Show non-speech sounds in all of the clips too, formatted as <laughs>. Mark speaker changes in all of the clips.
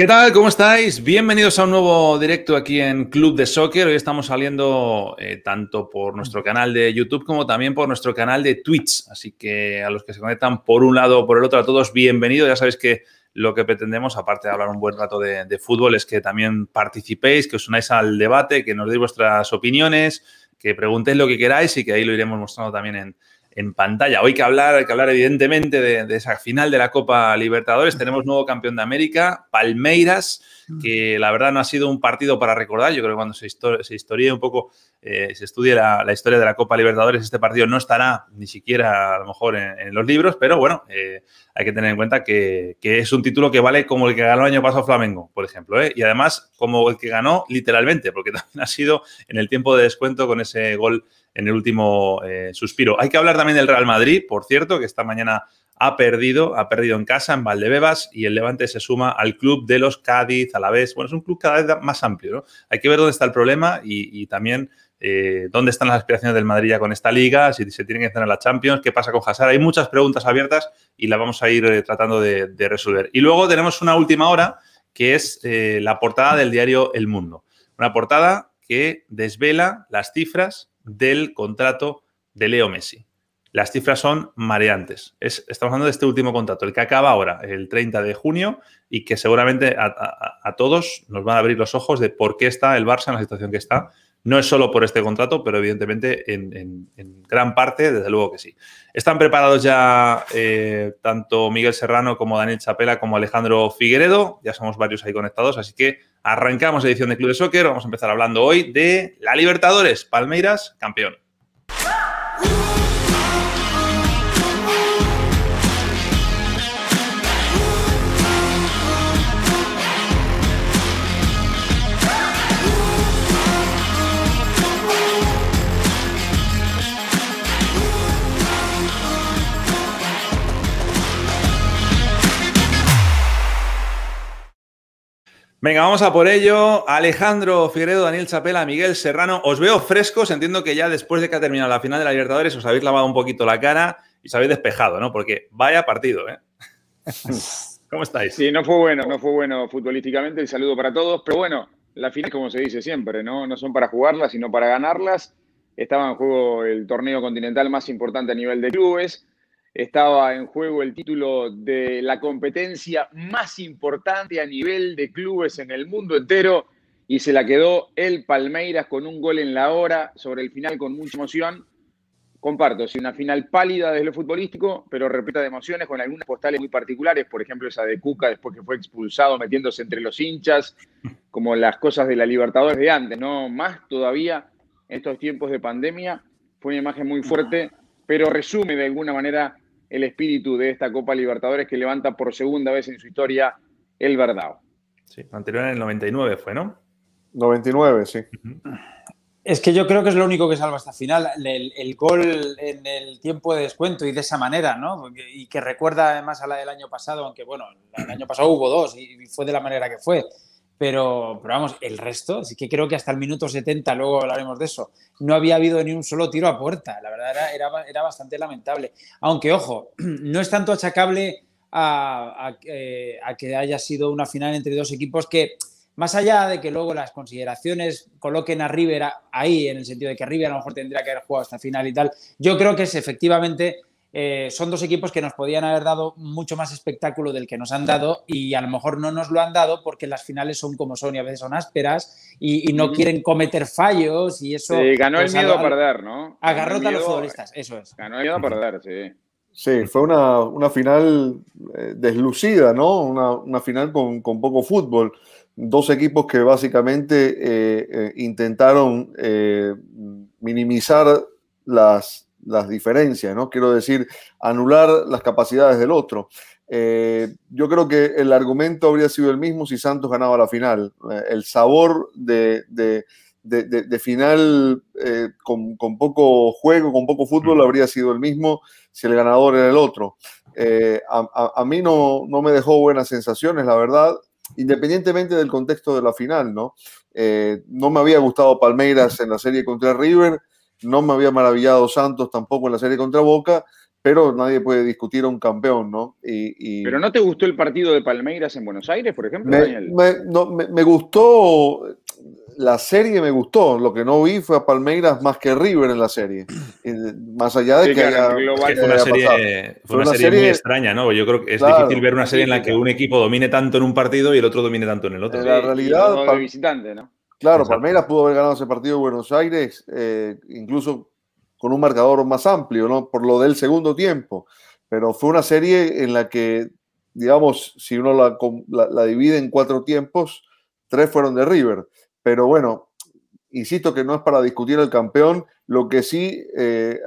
Speaker 1: ¿Qué tal? ¿Cómo estáis? Bienvenidos a un nuevo directo aquí en Club de Soccer. Hoy estamos saliendo eh, tanto por nuestro canal de YouTube como también por nuestro canal de Twitch. Así que a los que se conectan por un lado o por el otro, a todos bienvenidos. Ya sabéis que lo que pretendemos, aparte de hablar un buen rato de, de fútbol, es que también participéis, que os unáis al debate, que nos deis vuestras opiniones, que preguntéis lo que queráis y que ahí lo iremos mostrando también en, en pantalla. Hoy que hablar, hay que hablar evidentemente de, esa final de la Copa Libertadores. Tenemos nuevo campeón de América, Palmeiras, que la verdad no ha sido un partido para recordar. Yo creo que cuando se, se historie un poco, eh, se estudie la, historia de la Copa Libertadores, este partido no estará ni siquiera a lo mejor en, los libros, pero bueno, eh, hay que tener en cuenta que, es un título que vale como el que ganó el año pasado Flamengo, por ejemplo, ¿eh? y además como el que ganó literalmente, porque <laughs> también ha sido en el tiempo de descuento con ese gol en el último eh, suspiro. Hay que hablar también del Real Madrid, por cierto, que esta mañana ha perdido, ha perdido en casa, en Valdebebas, y el Levante se suma al club de los Cádiz, a la vez. Bueno, es un club cada vez más amplio, ¿no? Hay que ver dónde está el problema y, también eh, dónde están las aspiraciones del Madrid ya con esta liga, si se tienen que hacer en la Champions, qué pasa con Hazard. Hay muchas preguntas abiertas y las vamos a ir eh, tratando de, resolver. Y luego tenemos una última hora, que es la portada del diario El Mundo. Una portada que desvela las cifras del contrato de Leo Messi. Las cifras son mareantes. estamos hablando de este último contrato, el que acaba ahora, el 30 de junio, y que seguramente a, todos nos van a abrir los ojos de por qué está el Barça en la situación que está. No es solo por este contrato, pero evidentemente en, gran parte, desde luego que sí. Están preparados ya eh, tanto Miguel Serrano como Daniel Chapela como Alejandro Figueredo. Ya somos varios ahí conectados, así que Arrancamos edición de Club de Soccer. Vamos a empezar hablando hoy de la Libertadores. Palmeiras, campeón. Venga, vamos a por ello. Alejandro Figueredo, Daniel Chapela, Miguel Serrano. Os veo frescos. Entiendo que ya después de que ha terminado la final de la Libertadores os habéis lavado un poquito la cara y os habéis despejado, ¿no? Porque vaya partido, ¿eh? <laughs> ¿Cómo estáis?
Speaker 2: Sí, no fue bueno, no fue bueno futbolísticamente. El saludo para todos. Pero bueno, la final, como se dice siempre, ¿no? No son para jugarlas, sino para ganarlas. Estaba en juego el torneo continental más importante a nivel de clubes estaba en juego el título de la competencia más importante a nivel de clubes en el mundo entero y se la quedó el Palmeiras con un gol en la hora sobre el final con mucha emoción. Comparto, sí, una final pálida desde lo futbolístico, pero repleta de emociones con algunas postales muy particulares, por ejemplo esa de Cuca después que fue expulsado metiéndose entre los hinchas, como las cosas de la Libertadores de antes, ¿no? Más todavía en estos tiempos de pandemia, fue una imagen muy fuerte, pero resume de alguna manera el espíritu de esta Copa Libertadores que levanta por segunda vez en su historia el Verdao.
Speaker 1: Sí, anterior en el 99 fue, ¿no?
Speaker 3: 99, sí.
Speaker 4: Es que yo creo que es lo único que salva esta final, el, gol en el tiempo de descuento y de esa manera, ¿no? Y que recuerda además a la del año pasado, aunque bueno, el año pasado hubo dos y fue de la manera que fue. Pero, pero vamos, el resto, sí que creo que hasta el minuto 70, luego hablaremos de eso, no había habido ni un solo tiro a puerta. La verdad era, era, bastante lamentable. Aunque, ojo, <clears throat> no es tanto achacable a, eh, a, que haya sido una final entre dos equipos que, más allá de que luego las consideraciones coloquen a River ahí, en el sentido de que River a lo mejor tendría que haber jugado esta final y tal, yo creo que es efectivamente eh, son dos equipos que nos podían haber dado mucho más espectáculo del que nos han dado y a lo mejor no nos lo han dado porque las finales son como son y a veces son ásperas y, no quieren cometer fallos y eso...
Speaker 2: ganó el pues, miedo a, perder, ¿no?
Speaker 4: Agarrota a los futbolistas, eso es.
Speaker 2: Ganó el miedo a perder, sí.
Speaker 3: Sí, fue una, final eh, deslucida, ¿no? Una, final con, poco fútbol. Dos equipos que básicamente eh, intentaron minimizar las, las diferencias, ¿no? Quiero decir, anular las capacidades del otro. Eh, yo creo que el argumento habría sido el mismo si Santos ganaba la final. Eh, el sabor de, de, final eh, con, poco juego, con poco fútbol, habría sido el mismo si el ganador era el otro. Eh, a, mí no, no, me dejó buenas sensaciones, la verdad, independientemente del contexto de la final, ¿no? No me había gustado Palmeiras en la serie contra River, no me había maravillado Santos tampoco en la serie contra Boca, pero nadie puede discutir a un campeón, ¿no?
Speaker 2: Y, ¿Pero no te gustó el partido de Palmeiras en Buenos Aires, por ejemplo,
Speaker 3: me,
Speaker 2: Daniel?
Speaker 3: me, gustó, la serie me gustó, lo que no vi fue a Palmeiras más que River en la serie. Más allá de que, haya,
Speaker 1: fue una, serie, fue una, serie, muy extraña, ¿no? Yo creo que es difícil ver una serie en la que un equipo domine tanto en un partido y el otro domine tanto en el otro.
Speaker 3: En la realidad,
Speaker 2: de visitante, ¿no?
Speaker 3: Claro, Palmeiras pudo haber ganado ese partido en Buenos Aires, eh, incluso con un marcador más amplio, ¿no? Por lo del segundo tiempo. Pero fue una serie en la que, digamos, si uno la, divide en cuatro tiempos, tres fueron de River. Pero bueno, insisto que no es para discutir el campeón, lo que sí eh,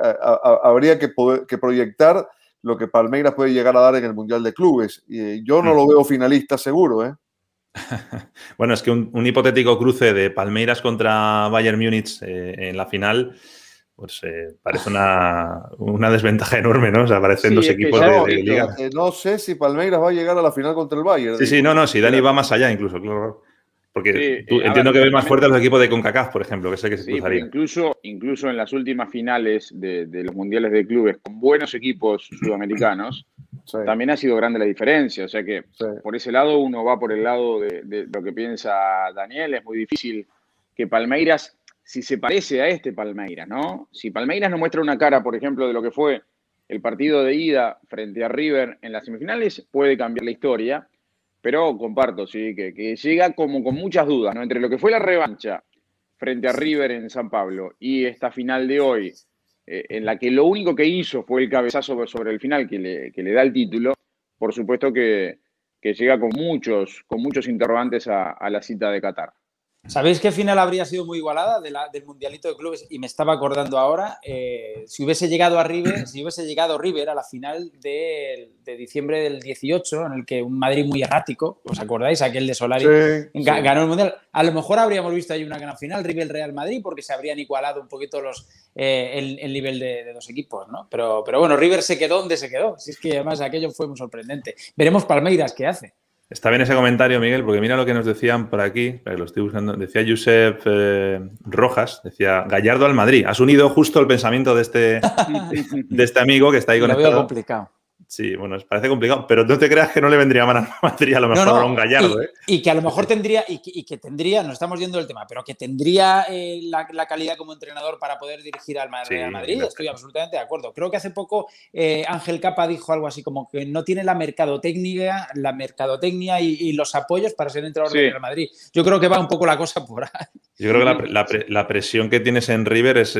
Speaker 3: habría que, que proyectar lo que Palmeiras puede llegar a dar en el Mundial de Clubes. Y yo no lo veo finalista seguro, ¿eh? <laughs>
Speaker 1: bueno, es que un, hipotético cruce de Palmeiras contra Bayern Múnich eh, en la final, pues eh, parece una, desventaja enorme, ¿no? O sea, parecen dos equipos de, liga.
Speaker 3: Eh, no sé si Palmeiras va a llegar a la final contra el Bayern.
Speaker 1: Sí, sí, no, no, si Dani va más allá incluso, claro. Porque entiendo que ve más fuerte a los equipos de CONCACAF, por ejemplo, que sé que se sí,
Speaker 2: Incluso, incluso en las últimas finales de, los mundiales de clubes con buenos equipos sudamericanos, <coughs> también ha sido grande la diferencia. O sea que por ese lado uno va por el lado de, lo que piensa Daniel. Es muy difícil que Palmeiras, si se parece a este Palmeiras, ¿no? Si Palmeiras no muestra una cara, por ejemplo, de lo que fue el partido de ida frente a River en las semifinales, puede cambiar la historia. Pero comparto, sí, que, que llega como con muchas dudas, ¿no? Entre lo que fue la revancha frente a River en San Pablo y esta final de hoy, eh, en la que lo único que hizo fue el cabezazo sobre el final que le, da el título, por supuesto que, llega con muchos, con muchos interrogantes a, la cita de Qatar.
Speaker 4: ¿Sabéis qué final habría sido muy igualada del Mundialito de Clubes? Y me estaba acordando ahora, eh, si hubiese llegado a River, si hubiese llegado River a la final de, diciembre del 18, en el que un Madrid muy errático, ¿os acordáis? Aquel de Solari ganó el Mundial. A lo mejor habríamos visto ahí una gran final, River-Real Madrid, porque se habrían igualado un poquito los, eh, el, nivel de, de, dos equipos, ¿no? Pero, pero bueno, River se quedó donde se quedó. Si es que además aquello fue muy sorprendente. Veremos Palmeiras qué hace.
Speaker 1: Está bien ese comentario, Miguel, porque mira lo que nos decían por aquí, lo estoy buscando. Decía Josep eh, Rojas, decía Gallardo al Madrid. Has unido justo el pensamiento de este, <laughs> de este amigo que está ahí conectado.
Speaker 4: Lo veo complicado.
Speaker 1: Sí, bueno, parece complicado, pero no te creas que no le vendría mal a <laughs> Madrid a lo mejor a un Gallardo.
Speaker 4: Y,
Speaker 1: ¿eh?
Speaker 4: y, que a lo mejor tendría, y que, tendría, nos estamos yendo del tema, pero que tendría eh, la, calidad como entrenador para poder dirigir al Madrid. Estoy absolutamente de acuerdo. Creo que hace poco eh, Ángel Capa dijo algo así como que no tiene la mercadotecnia, la mercadotecnia y, los apoyos para ser entrenador del Real Madrid. Yo creo que va un poco la cosa por ahí.
Speaker 1: Yo creo que la, la, presión que tienes en River es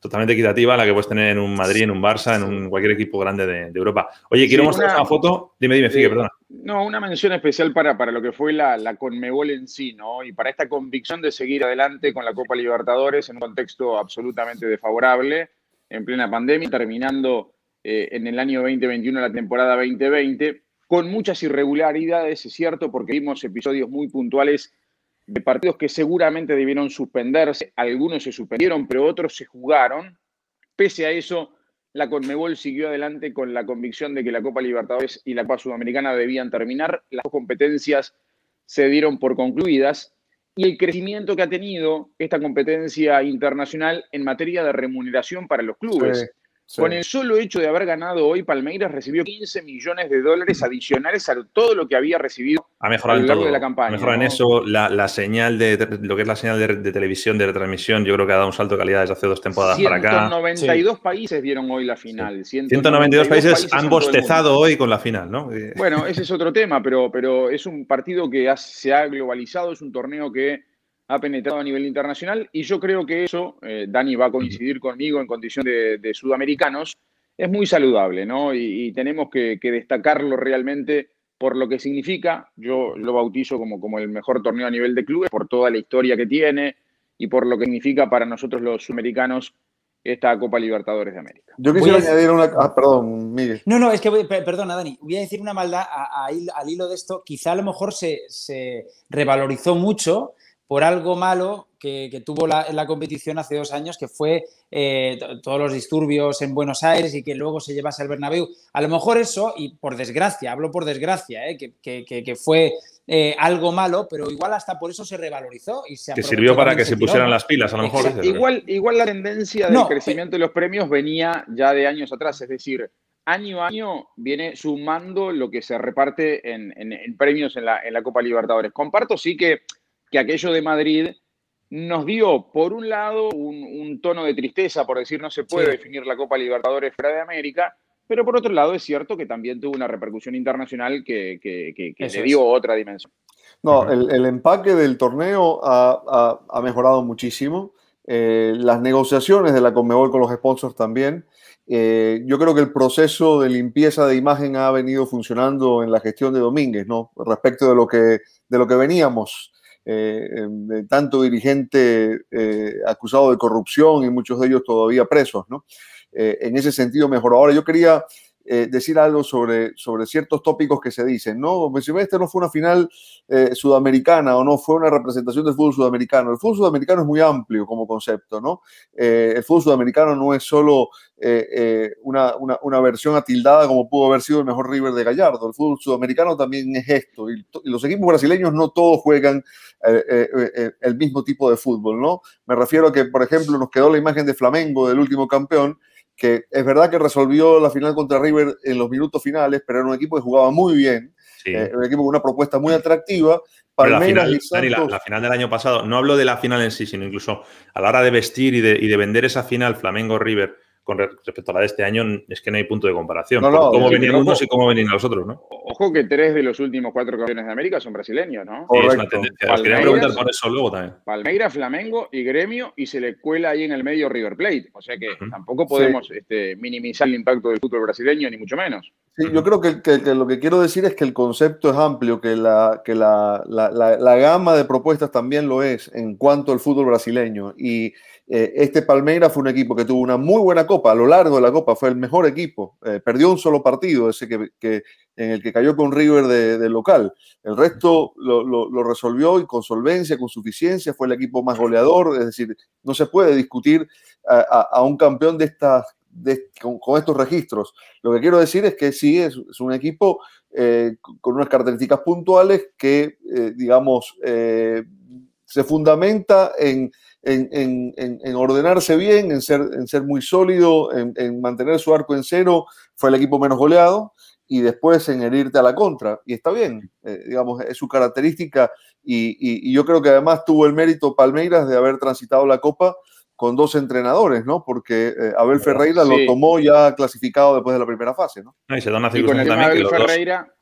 Speaker 1: totalmente equitativa a la que puedes tener en un Madrid, en un Barça, en un, cualquier equipo grande de, Europa. Oye, quiero mostrar una, foto. Dime, dime, Figue, perdona.
Speaker 2: No, una mención especial para, para lo que fue la, la Conmebol en sí, ¿no? Y para esta convicción de seguir adelante con la Copa Libertadores en un contexto absolutamente desfavorable, en plena pandemia, terminando eh, en el año 2021 la temporada 2020, con muchas irregularidades, es cierto, porque vimos episodios muy puntuales de partidos que seguramente debieron suspenderse. Algunos se suspendieron, pero otros se jugaron. Pese a eso, la Conmebol siguió adelante con la convicción de que la Copa Libertadores y la Copa Sudamericana debían terminar. Las dos competencias se dieron por concluidas y el crecimiento que ha tenido esta competencia internacional en materia de remuneración para los clubes. Con el solo hecho de haber ganado hoy, Palmeiras recibió 15 millones de dólares adicionales a todo lo que había recibido
Speaker 1: a lo largo de la campaña. Ha mejorado en eso la, señal de, lo que es la señal de, televisión, de retransmisión. Yo creo que ha dado un salto de calidad desde hace dos temporadas para acá.
Speaker 2: 192 países vieron hoy la final.
Speaker 1: 192, países, han bostezado hoy con la final, ¿no?
Speaker 2: Bueno, ese es otro tema, pero, pero es un partido que se ha globalizado, es un torneo que ha penetrado a nivel internacional y yo creo que eso, eh, Dani va a coincidir conmigo en condición de, sudamericanos, es muy saludable, ¿no? Y, tenemos que, destacarlo realmente por lo que significa. Yo lo bautizo como, como el mejor torneo a nivel de clubes, por toda la historia que tiene y por lo que significa para nosotros los sudamericanos esta Copa Libertadores de América.
Speaker 3: Yo quisiera añadir una... Ah, perdón, Miguel.
Speaker 4: No, no, es que, perdona, Dani, voy a decir una maldad al hilo de esto. Quizá a lo mejor se, se revalorizó mucho por algo malo que, tuvo la, la, competición hace dos años, que fue eh, todos los disturbios en Buenos Aires y que luego se llevase al Bernabéu. A lo mejor eso, y por desgracia, hablo por desgracia, eh, que, fue eh, algo malo, pero igual hasta por eso se revalorizó y se
Speaker 1: Que sirvió para que se pusieran las pilas, a lo mejor.
Speaker 2: igual, igual la tendencia del crecimiento de los premios venía ya de años atrás, es decir, año a año viene sumando lo que se reparte en, premios en la, en la, Copa Libertadores. Comparto sí que, que aquello de Madrid nos dio, por un lado, un, tono de tristeza, por decir no se puede definir la Copa Libertadores fuera de América, pero por otro lado es cierto que también tuvo una repercusión internacional que, que, le dio otra dimensión.
Speaker 3: No, el, empaque del torneo ha, mejorado muchísimo. Eh, las negociaciones de la Conmebol con los sponsors también. Eh, yo creo que el proceso de limpieza de imagen ha venido funcionando en la gestión de Domínguez, ¿no? Respecto de lo que, de lo que veníamos de tanto dirigente eh, acusado de corrupción y muchos de ellos todavía presos, ¿no? Eh, en ese sentido mejor. Ahora yo quería eh, decir algo sobre, sobre ciertos tópicos que se dicen, ¿no? Este no fue una final eh, sudamericana o no fue una representación del fútbol sudamericano. El fútbol sudamericano es muy amplio como concepto, ¿no? Eh, el fútbol sudamericano no es solo una, una, una, versión atildada como pudo haber sido el mejor River de Gallardo. El fútbol sudamericano también es esto. Y, y los equipos brasileños no todos juegan el mismo tipo de fútbol, ¿no? Me refiero a que, por ejemplo, nos quedó la imagen de Flamengo del último campeón que es verdad que resolvió la final contra River en los minutos finales, pero era un equipo que jugaba muy bien, eh, un equipo con una propuesta muy atractiva.
Speaker 1: Palmeiras la, final, la, final del año pasado, no hablo de la final en sí, sino incluso a la hora de vestir y de, y de vender esa final Flamengo-River con respecto a la de este año, es que no hay punto de comparación. No, cómo venían unos y cómo venían los otros, ¿no?
Speaker 2: Ojo que tres de los últimos cuatro campeones de América son brasileños, ¿no?
Speaker 1: es una tendencia. quería preguntar por eso luego también.
Speaker 2: Palmeiras, Flamengo y Gremio, y se le cuela ahí en el medio River Plate. O sea que tampoco podemos este, minimizar el impacto del fútbol brasileño, ni mucho menos.
Speaker 3: Sí, yo creo que, lo que quiero decir es que el concepto es amplio, que, la, que la, la gama de propuestas también lo es en cuanto al fútbol brasileño. Y eh, este Palmeiras fue un equipo que tuvo una muy buena copa, a lo largo de la copa fue el mejor equipo, eh, perdió un solo partido, ese que, en el que cayó con River de, local, el resto lo, resolvió y con solvencia, con suficiencia, fue el equipo más goleador, es decir, no se puede discutir a, un campeón con, estos registros. Lo que quiero decir es que sí, es, un equipo eh, con unas características puntuales que, digamos, se fundamenta en en, ordenarse bien, en ser, en ser muy sólido, en, mantener su arco en cero, fue el equipo menos goleado, y después en herirte a la contra. Y está bien, eh, digamos, es su característica, y, yo creo que además tuvo el mérito Palmeiras de haber transitado la Copa con dos entrenadores, ¿no? Porque eh, Abel Ferreira lo tomó ya clasificado después de la primera fase, ¿no?
Speaker 1: y se da una también que Ferreira,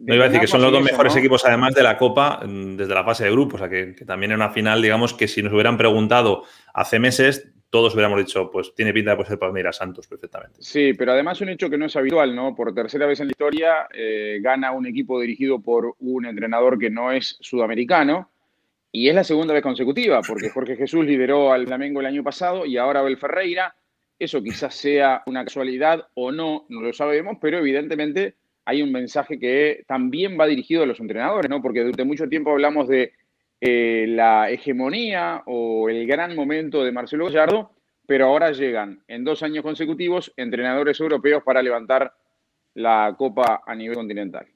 Speaker 1: no iba a decir que son los dos mejores equipos, además de la Copa, mm, desde la fase de grupos. O sea, que, también en una final, digamos que si nos hubieran preguntado hace meses, todos hubiéramos dicho, pues tiene pinta de ser Palmeiras Santos perfectamente.
Speaker 2: Sí, pero además un hecho que no es habitual, ¿no? Por tercera vez en la historia eh, gana un equipo dirigido por un entrenador que no es sudamericano. Y es la segunda vez consecutiva, porque <laughs> Jorge Jesús lideró al Flamengo el año pasado y ahora Abel Ferreira. Eso quizás sea una casualidad o no, no lo sabemos, pero evidentemente hay un mensaje que también va dirigido a los entrenadores, ¿no? Porque durante mucho tiempo hablamos de eh, la hegemonía o el gran momento de Marcelo Gallardo, pero ahora llegan en dos años consecutivos entrenadores europeos para levantar la Copa a nivel continental.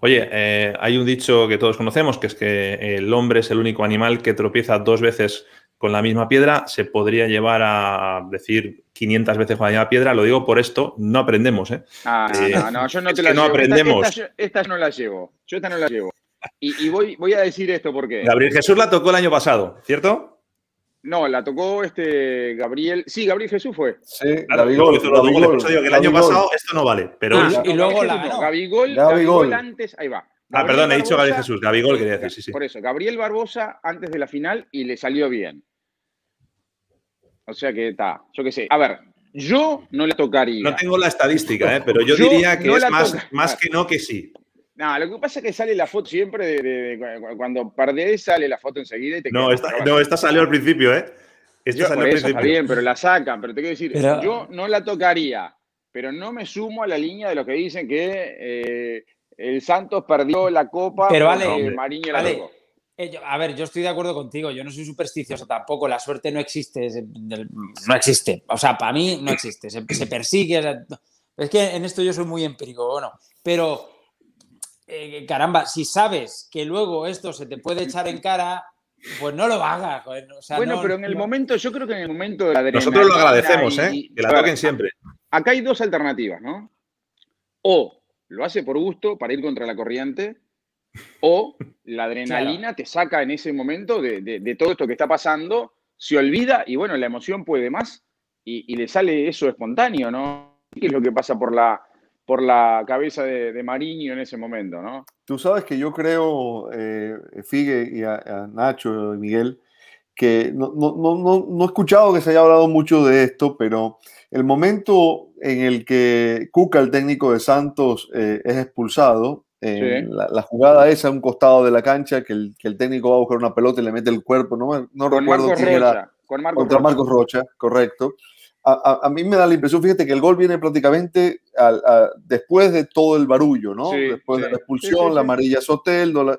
Speaker 1: Oye, eh, hay un dicho que todos conocemos, que es que el hombre es el único animal que tropieza dos veces con la misma piedra se podría llevar a decir 500 veces con la misma piedra. Lo digo por esto, no aprendemos. ¿eh?
Speaker 2: Ah, no, no, yo no te la
Speaker 1: llevo. No aprendemos.
Speaker 2: Esta, no la llevo. Yo esta no la llevo. Y, voy, voy, a decir esto porque.
Speaker 1: Gabriel Jesús la tocó el año pasado, ¿cierto?
Speaker 2: No, la tocó este Gabriel. Sí, Gabriel Jesús fue.
Speaker 1: Sí, claro, Gabigol, que el año pasado esto no vale. Pero
Speaker 2: ah, y luego la. No, Gabigol, Gabigol, antes. Ahí va.
Speaker 1: ah, perdón, he dicho Gabriel Jesús. Gabigol quería decir, sí, sí.
Speaker 2: Por eso, Gabriel Barbosa antes de la final y le salió bien. O sea que está, yo qué sé. A ver, yo no le tocaría.
Speaker 1: No tengo la estadística, ¿eh? pero yo, diría que es más, más, que no que sí.
Speaker 2: No, lo que pasa es que sale la foto siempre de, cuando perdés, sale la foto enseguida y te
Speaker 1: No, esta, no, esta salió al principio, ¿eh?
Speaker 2: Esta salió al principio. Está bien, pero la sacan. Pero te quiero decir, yo no la tocaría, pero no me sumo a la línea de los que dicen que eh, el Santos perdió la copa
Speaker 4: pero vale, Mariño la Eh, a ver, yo estoy de acuerdo contigo, yo no soy supersticioso tampoco, la suerte no existe, no existe, o sea, para mí no existe, se, persigue, es que en esto yo soy muy empírico, bueno, pero eh, caramba, si sabes que luego esto se te puede echar en cara, pues no lo hagas.
Speaker 2: bueno, pero en el momento, yo creo que en el momento de la
Speaker 1: Nosotros lo agradecemos, ¿eh? que la toquen siempre.
Speaker 2: Acá hay dos alternativas, ¿no? O lo hace por gusto para ir contra la corriente, o la <laughs> adrenalina te saca en ese momento de, todo esto que está pasando, se olvida y bueno, la emoción puede más y, le sale eso espontáneo, ¿no? ¿Qué es lo que pasa por la, por la cabeza de, Mariño en ese momento, ¿no?
Speaker 3: Tú sabes que yo creo, eh, Figue y a, Nacho y Miguel, que no, no, he escuchado que se haya hablado mucho de esto, pero el momento en el que Cuca, el técnico de Santos, eh, es expulsado, la, jugada esa a un costado de la cancha, que el, que el, técnico va a buscar una pelota y le mete el cuerpo, no, no recuerdo quién era.
Speaker 2: Con
Speaker 3: contra Marcos Rocha, correcto. A, a, mí me da la impresión, fíjate que el gol viene prácticamente después de todo el barullo, ¿no? después de la expulsión, la amarilla Soteldo,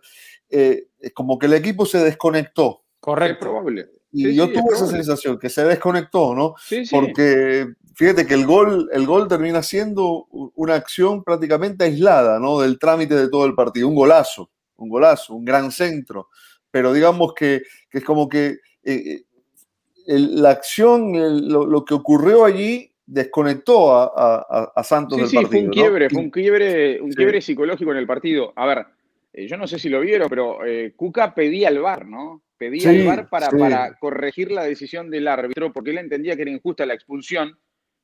Speaker 3: eh, como que el equipo se desconectó.
Speaker 2: Correcto. Es probable.
Speaker 3: Y yo tuve esa sensación, que se desconectó, ¿no? Porque fíjate que el gol, el gol termina siendo una acción prácticamente aislada, ¿no? Del trámite de todo el partido. Un golazo, un golazo, un gran centro. Pero digamos que, es como que eh, eh, la acción, lo, que ocurrió allí desconectó a, Santos del partido.
Speaker 2: Sí, fue un quiebre, fue un quiebre, un quiebre psicológico en el partido. A ver, eh, yo no sé si lo vieron, pero Cuca pedía al VAR, ¿no? Pedía el VAR para, para corregir la decisión del árbitro porque él entendía que era injusta la expulsión.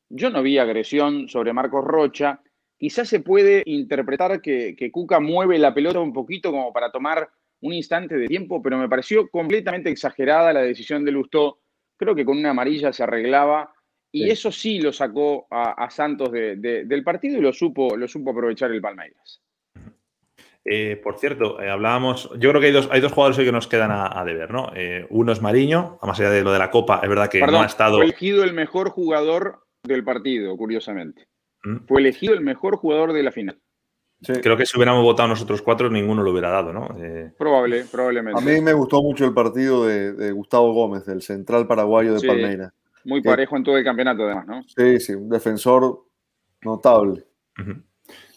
Speaker 2: Yo no vi agresión sobre Marcos Rocha. Quizás se puede interpretar que, que Cuca mueve la pelota un poquito como para tomar un instante de tiempo, pero me pareció completamente exagerada la decisión de Lustó. Creo que con una amarilla se arreglaba y eso sí lo sacó a, Santos del partido y lo supo, lo supo aprovechar el Palmeiras.
Speaker 1: Eh, por cierto, eh, hablábamos, yo creo que hay dos, hay dos jugadores hoy que nos quedan a, deber, ¿no? Eh, uno es Mariño, más allá de lo de la Copa, es verdad que no ha estado...
Speaker 2: Fue elegido el mejor jugador del partido, curiosamente. ¿Mm? Fue elegido el mejor jugador de la final.
Speaker 1: Creo que si hubiéramos votado nosotros cuatro, ninguno lo hubiera dado, ¿no?
Speaker 2: Probable, probablemente.
Speaker 3: A mí me gustó mucho el partido de, Gustavo Gómez, del central paraguayo de Palmeiras.
Speaker 2: Muy parejo en todo el campeonato, además, ¿no?
Speaker 3: Sí, sí, un defensor notable.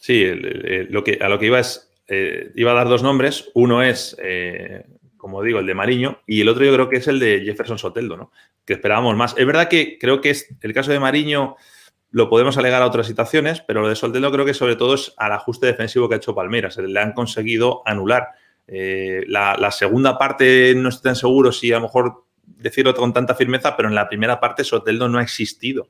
Speaker 1: Sí, lo que, a lo que iba es eh, iba a dar dos nombres. Uno es, eh, como digo, el de Mariño y el otro yo creo que es el de Jefferson Soteldo, ¿no? Que esperábamos más. Es verdad que creo que es el caso de Mariño lo podemos alegar a otras situaciones, pero lo de Soteldo creo que sobre todo es al ajuste defensivo que ha hecho Palmeiras. Le han conseguido anular. Eh, la, segunda parte no estoy tan seguro si a lo mejor decirlo con tanta firmeza, pero en la primera parte Soteldo no ha existido.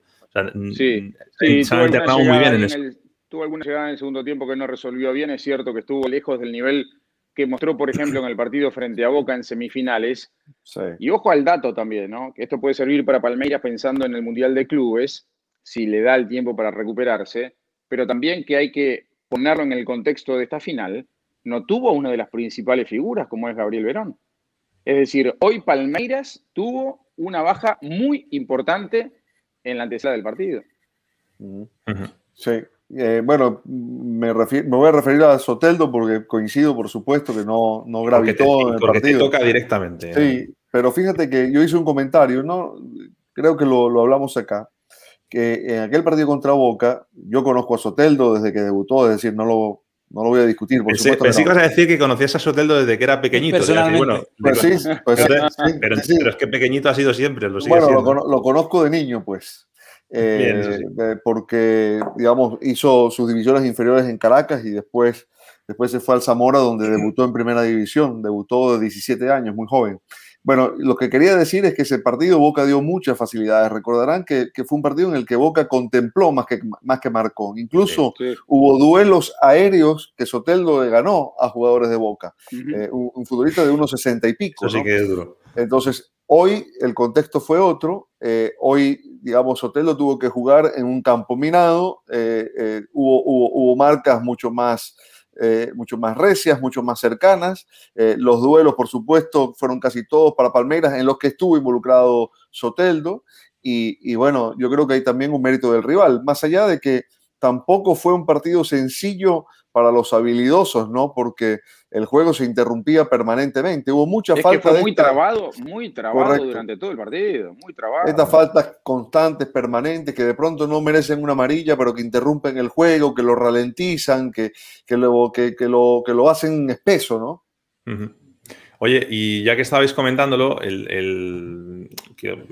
Speaker 2: sí, sí, se muy bien en eso tuvo alguna llegada en el segundo tiempo que no resolvió bien. Es cierto que estuvo lejos del nivel que mostró, por ejemplo, en el partido frente a Boca en semifinales. Y ojo al dato también, ¿no? Que esto puede servir para Palmeiras pensando en el Mundial de Clubes, si le da el tiempo para recuperarse, pero también que hay que ponerlo en el contexto de esta final. No tuvo una de las principales figuras, como es Gabriel Verón. Es decir, hoy Palmeiras tuvo una baja muy importante en la antesala del partido.
Speaker 3: Sí, eh, bueno, me, me, voy a referir a Soteldo porque coincido, por supuesto, que no, no gravitó en el partido.
Speaker 1: toca directamente.
Speaker 3: Sí, pero fíjate que yo hice un comentario, ¿no? Creo que lo, lo, hablamos acá, que en aquel partido contra Boca, yo conozco a Soteldo desde que debutó, es decir, no lo, no lo voy a discutir, por supuesto.
Speaker 1: Pensé que vas a decir que conocías a Soteldo desde que era pequeñito.
Speaker 3: bueno, pues sí, pues
Speaker 1: pero, es que pequeñito ha sido siempre. Lo
Speaker 3: bueno, lo, lo, conozco de niño, pues. Eh, porque, digamos, hizo sus divisiones inferiores en Caracas y después, después se fue al Zamora, donde debutó en primera división, debutó de 17 años, muy joven. Bueno, lo que quería decir es que ese partido Boca dio muchas facilidades. Recordarán que, que fue un partido en el que Boca contempló más que, más que marcó. Incluso hubo duelos aéreos que Soteldo le ganó a jugadores de Boca. Eh, un, futbolista de unos 60 y pico.
Speaker 1: sí que es duro.
Speaker 3: Entonces, hoy el contexto fue otro. Eh, hoy digamos, Sotelo tuvo que jugar en un campo minado, eh, eh, hubo, marcas mucho más, mucho más recias, mucho más cercanas. los duelos, por supuesto, fueron casi todos para Palmeiras, en los que estuvo involucrado Soteldo. Y, bueno, yo creo que hay también un mérito del rival, más allá de que tampoco fue un partido sencillo para los habilidosos, ¿no? Porque el juego se interrumpía permanentemente. Hubo mucha
Speaker 2: es
Speaker 3: falta.
Speaker 2: Que fue muy trabado, muy trabado durante todo el partido, muy trabado.
Speaker 3: Estas faltas constantes, permanentes, que de pronto no merecen una amarilla, pero que interrumpen el juego, que lo ralentizan, que, que, lo, que, lo, que lo hacen espeso, ¿no?
Speaker 1: Oye, y ya que estabais comentándolo, el,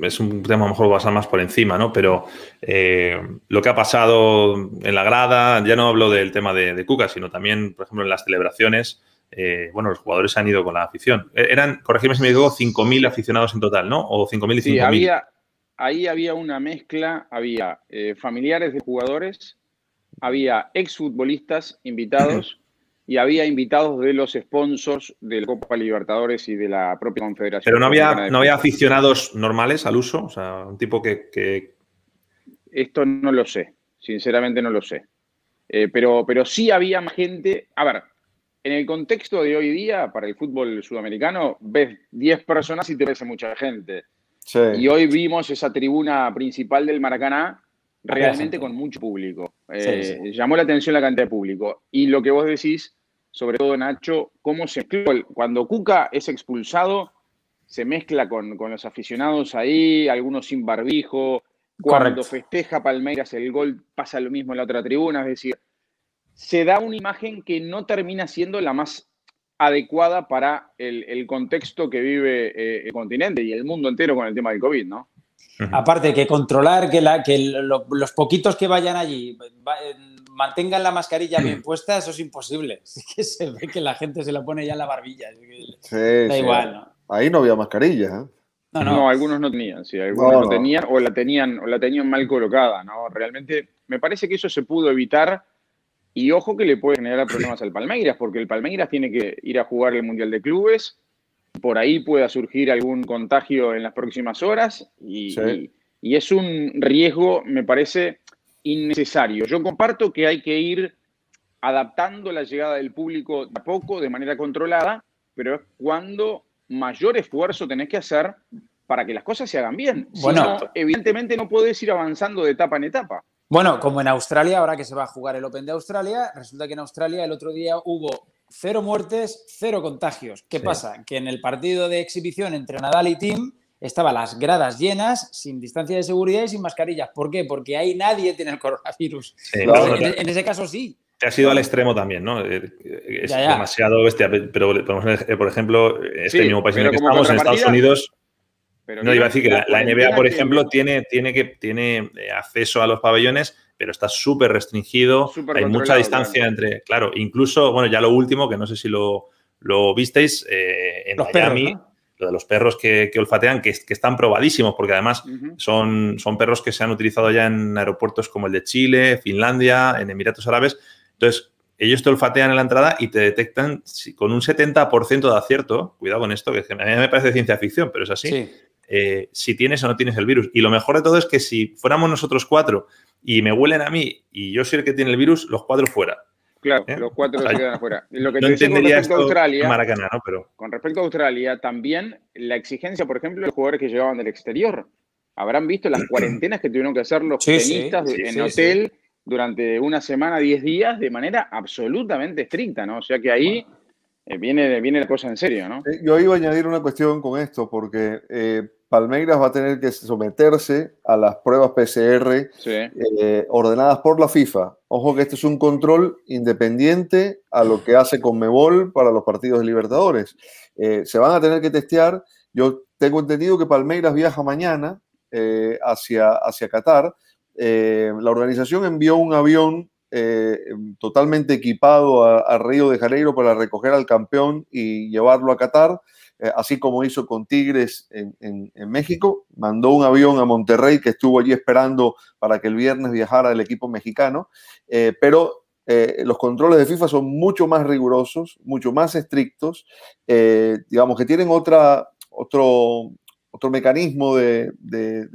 Speaker 1: es un tema a lo mejor a pasar más por encima, ¿no? Pero eh, lo que ha pasado en la grada, ya no hablo del tema de, de Cuca, sino también, por ejemplo, en las celebraciones, eh, bueno, los jugadores han ido con la afición. E, eran, corregidme si me digo, 5.000 aficionados en total, ¿no? O 5.000 y 5.000. Sí,
Speaker 2: había, ahí había una mezcla, había eh, familiares de jugadores, había exfutbolistas invitados y había invitados de los sponsors de la Copa Libertadores y de la propia Confederación.
Speaker 1: Pero no había, no había aficionados normales al uso, o sea, un tipo que,
Speaker 2: Esto no lo sé, sinceramente no lo sé. Eh, pero, pero sí había más gente. A ver, en el contexto de hoy día, para el fútbol sudamericano, ves 10 personas y te ves mucha gente. Y hoy vimos esa tribuna principal del Maracaná realmente con mucho público. Eh, llamó la atención la cantidad de público. Y lo que vos decís, sobre todo Nacho, cómo se cuando Cuca es expulsado, se mezcla con, los aficionados ahí, algunos sin barbijo. Cuando festeja Palmeiras el gol pasa lo mismo en la otra tribuna, es decir, se da una imagen que no termina siendo la más adecuada para el, contexto que vive eh, el continente y el mundo entero con el tema del COVID, ¿no?
Speaker 4: Aparte que controlar que, la, que los poquitos que vayan allí mantengan la mascarilla bien <clears throat> puesta, eso es imposible. <laughs> Es que se ve que la gente se la pone ya en la barbilla.
Speaker 3: da igual, ¿no? Ahí no había mascarilla, ¿eh?
Speaker 2: No, no. algunos no tenían, sí, algunos no, tenían o la tenían o la tenían mal colocada, ¿no? Realmente me parece que eso se pudo evitar y ojo que le puede generar problemas al Palmeiras, porque el Palmeiras tiene que ir a jugar el Mundial de Clubes, por ahí pueda surgir algún contagio en las próximas horas y, y es un riesgo, me parece, innecesario. Yo comparto que hay que ir adaptando la llegada del público a poco, de manera controlada, pero es cuando mayor esfuerzo tenés que hacer para que las cosas se hagan bien. Bueno, evidentemente no podés ir avanzando de etapa en etapa.
Speaker 4: Bueno, como en Australia, ahora que se va a jugar el Open de Australia, resulta que en Australia el otro día hubo cero muertes, cero contagios. ¿Qué pasa? Que en el partido de exhibición entre Nadal y Tim estaban las gradas llenas, sin distancia de seguridad y sin mascarillas. ¿Por qué? Porque ahí nadie tiene el coronavirus. en, ese caso sí.
Speaker 1: Te has ido al extremo también, ¿no? Eh, es demasiado bestia. Pero, por ejemplo, este mismo país en el que estamos, en Estados Unidos. no, iba a decir que la, NBA, por ejemplo, tiene, tiene, que, tiene eh, acceso a los pabellones, pero está súper restringido. Hay mucha distancia entre. Claro, incluso, bueno, ya lo último, que no sé si lo, lo visteis, eh, en Miami lo de los perros que, olfatean, que, están probadísimos, porque además son, son perros que se han utilizado ya en aeropuertos como el de Chile, Finlandia, en Emiratos Árabes. Entonces, ellos te olfatean en la entrada y te detectan con un 70% de acierto, cuidado con esto, que a mí me parece ciencia ficción, pero es así, eh, si tienes o no tienes el virus. Y lo mejor de todo es que si fuéramos nosotros cuatro y me huelen a mí y yo soy el que tiene el virus, los cuatro fuera.
Speaker 2: Claro, ¿Eh? los cuatro se quedan afuera.
Speaker 1: Lo que no te con respecto a Australia, Pero...
Speaker 2: con respecto a Australia, también la exigencia, por ejemplo, de los jugadores que llegaban del exterior. Habrán visto las <clears throat> cuarentenas que tuvieron que hacer los tenistas en hotel durante una semana, diez días, de manera absolutamente estricta, ¿no? O sea que ahí viene, viene la cosa en serio, ¿no?
Speaker 3: Eh, yo iba a añadir una cuestión con esto, porque Palmeiras va a tener que someterse a las pruebas PCR eh, ordenadas por la FIFA. Ojo que este es un control independiente a lo que hace Conmebol para los partidos de Libertadores. Eh, se van a tener que testear. Yo tengo entendido que Palmeiras viaja mañana eh, hacia, hacia Qatar. la organización envió un avión totalmente equipado a, Río de Janeiro para recoger al campeón y llevarlo a Qatar. Eh, así como hizo con Tigres en, México. Mandó un avión a Monterrey que estuvo allí esperando para que el viernes viajara el equipo mexicano, eh, pero eh, los controles de FIFA son mucho más rigurosos, mucho más estrictos, digamos que tienen otra, otro, otro mecanismo de,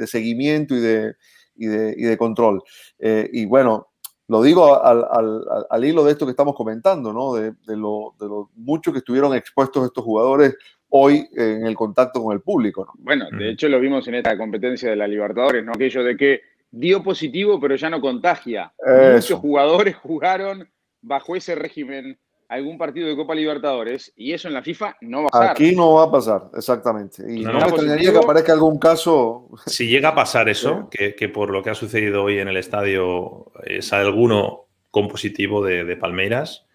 Speaker 3: seguimiento y de, y de, control. y bueno, lo digo al, hilo de esto que estamos comentando, ¿no? De, lo, de, lo, mucho que estuvieron expuestos estos jugadores hoy en el contacto con el público.
Speaker 2: Bueno, de hecho lo vimos en esta competencia de la Libertadores, ¿no? Aquello de que dio positivo, pero ya no contagia. Muchos jugadores jugaron bajo ese régimen algún partido de Copa Libertadores y eso en la FIFA no va a pasar.
Speaker 3: Aquí no va a pasar, exactamente. Y no, me extrañaría que aparezca algún caso.
Speaker 1: Si llega a pasar eso, que, por lo que ha sucedido hoy en el estadio es alguno con positivo de, Palmeiras,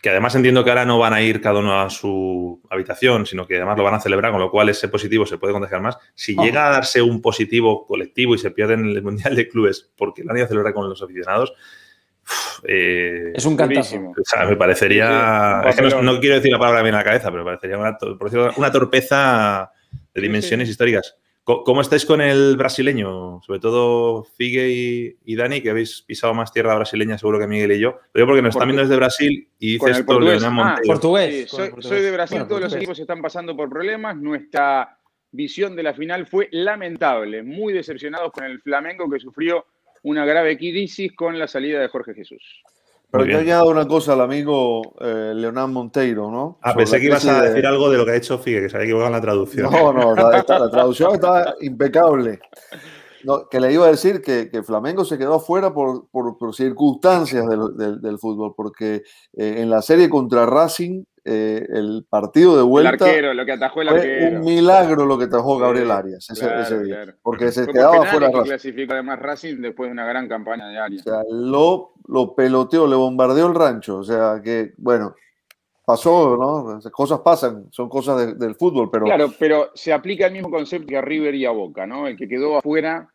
Speaker 1: que además entiendo que ahora no van a ir cada uno a su habitación, sino que además lo van a celebrar, con lo cual ese positivo se puede contagiar más. Si oh. llega a darse un positivo colectivo y se pierde en el Mundial de Clubes porque lo han ido a celebrar con los aficionados,
Speaker 4: eh, es un cantazo.
Speaker 1: me parecería. no, quiero decir la palabra bien en la cabeza, pero me parecería una, torpeza de dimensiones históricas. ¿Cómo estáis con el brasileño? Sobre todo Figue y, Dani, que habéis pisado más tierra brasileña seguro que Miguel y yo. Lo digo porque nos están viendo desde Brasil y dices esto,
Speaker 2: ah, portugués. soy, de Brasil, todos los equipos están pasando por problemas. Nuestra visión de la final fue lamentable. Muy decepcionados con el Flamengo que sufrió una grave crisis con la salida de Jorge Jesús.
Speaker 3: Pero yo añado una cosa al amigo eh, Leonardo Monteiro, ¿no?
Speaker 1: Ah, pensé que ibas a decir algo de lo que ha hecho Figue, que se había equivocado en la traducción.
Speaker 3: No, no, la, <laughs> traducción está impecable. que le iba a decir que, que Flamengo se quedó afuera por, por, circunstancias del, del, fútbol, porque eh, en la serie contra Racing eh, el partido de vuelta.
Speaker 2: El arquero, lo que atajó el arquero.
Speaker 3: un milagro lo que atajó Gabriel Arias ese, día. Porque se quedaba fuera
Speaker 2: Racing. clasificó además Racing después de una gran campaña de Arias.
Speaker 3: O sea, lo, lo peloteó, le bombardeó el rancho. O sea, que, bueno, pasó, ¿no? Cosas pasan, son cosas del fútbol, pero.
Speaker 2: Claro, pero se aplica el mismo concepto que a River y a Boca, ¿no? El que quedó afuera.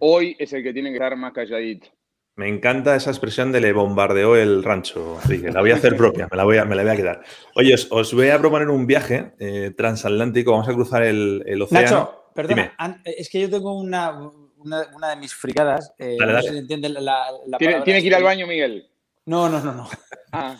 Speaker 2: Hoy es el que tiene que estar más calladito.
Speaker 1: Me encanta esa expresión de le bombardeó el rancho. La voy a hacer <laughs> propia, me la voy a, me la voy a quedar. Oye, os, voy a proponer un viaje eh, transatlántico. Vamos a cruzar el, el océano.
Speaker 4: Nacho, perdona, es que yo tengo una, una, de mis fricadas. Eh, dale, dale. la,
Speaker 2: ¿Tiene, ¿Tiene que ir al baño, Miguel?
Speaker 4: No, no, no, no. Ah.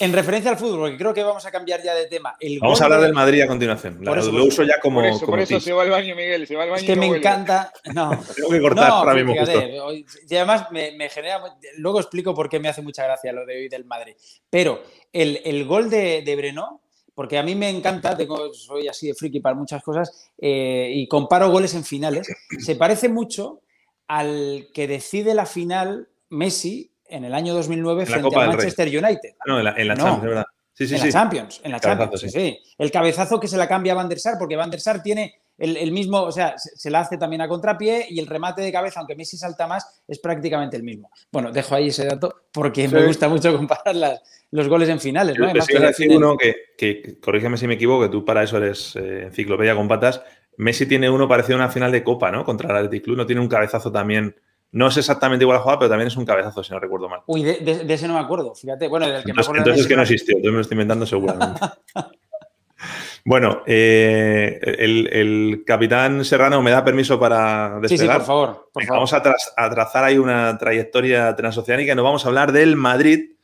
Speaker 4: En referencia al fútbol, porque creo que vamos a cambiar ya de tema.
Speaker 1: vamos a hablar del Madrid a continuación. lo uso ya como.
Speaker 2: Por eso, se va al baño, Miguel. Se va al baño.
Speaker 4: Es que me encanta. No. <laughs>
Speaker 1: Tengo que cortar ahora mismo.
Speaker 4: Y además me, genera. Luego explico por qué me hace mucha gracia lo de hoy del Madrid. Pero el, gol de, de Breno, porque a mí me encanta, tengo, soy así de friki para muchas cosas, eh, y comparo goles en finales. Se parece mucho al que decide la final Messi en el año 2009 frente a Manchester United.
Speaker 1: Ah, no, en la, en la Champions, ¿verdad?
Speaker 4: Sí, sí, en la Champions, en la Champions, sí. El cabezazo que se la cambia a Van der Sar, porque Van der Sar tiene el, mismo, o sea, se, la hace también a contrapié y el remate de cabeza, aunque Messi salta más, es prácticamente el mismo. Bueno, dejo ahí ese dato porque me gusta mucho comparar los goles en finales. ¿no?
Speaker 1: Además, que uno que, que, corrígeme si me equivoco, que tú para eso eres eh, enciclopedia con patas. Messi tiene uno parecido a una final de Copa, ¿no? Contra el Athletic Club, no tiene un cabezazo también no es exactamente igual a jugar, pero también es un cabezazo, si no recuerdo mal.
Speaker 4: Uy, de, ese no me acuerdo, fíjate. Bueno, del
Speaker 1: que entonces, entonces es que no existió, entonces me lo estoy inventando seguramente. <laughs> bueno, eh, el, capitán Serrano me da permiso para despegar.
Speaker 4: Sí, sí, por favor.
Speaker 1: Vamos a, trazar ahí una trayectoria transoceánica y nos vamos a hablar del Madrid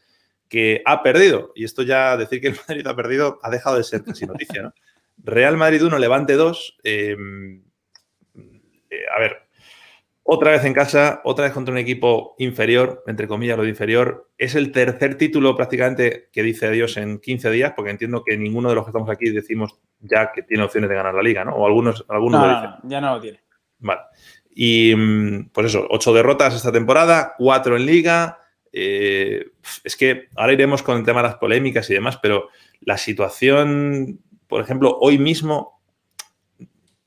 Speaker 1: que ha perdido. Y esto ya, decir que el Madrid ha perdido, ha dejado de ser casi noticia, ¿no? Real Madrid 1, Levante 2. Eh, eh, a ver, otra vez en casa, otra vez contra un equipo inferior, entre comillas lo de inferior. Es el tercer título prácticamente que dice Dios en 15 días, porque entiendo que ninguno de los que estamos aquí decimos ya que tiene opciones de ganar la liga, ¿no? O algunos, algunos lo dicen.
Speaker 4: ya no lo tiene.
Speaker 1: Vale. Y mm, pues eso, ocho derrotas esta temporada, cuatro en liga. Eh, es que ahora iremos con el tema de las polémicas y demás, pero la situación, por ejemplo, hoy mismo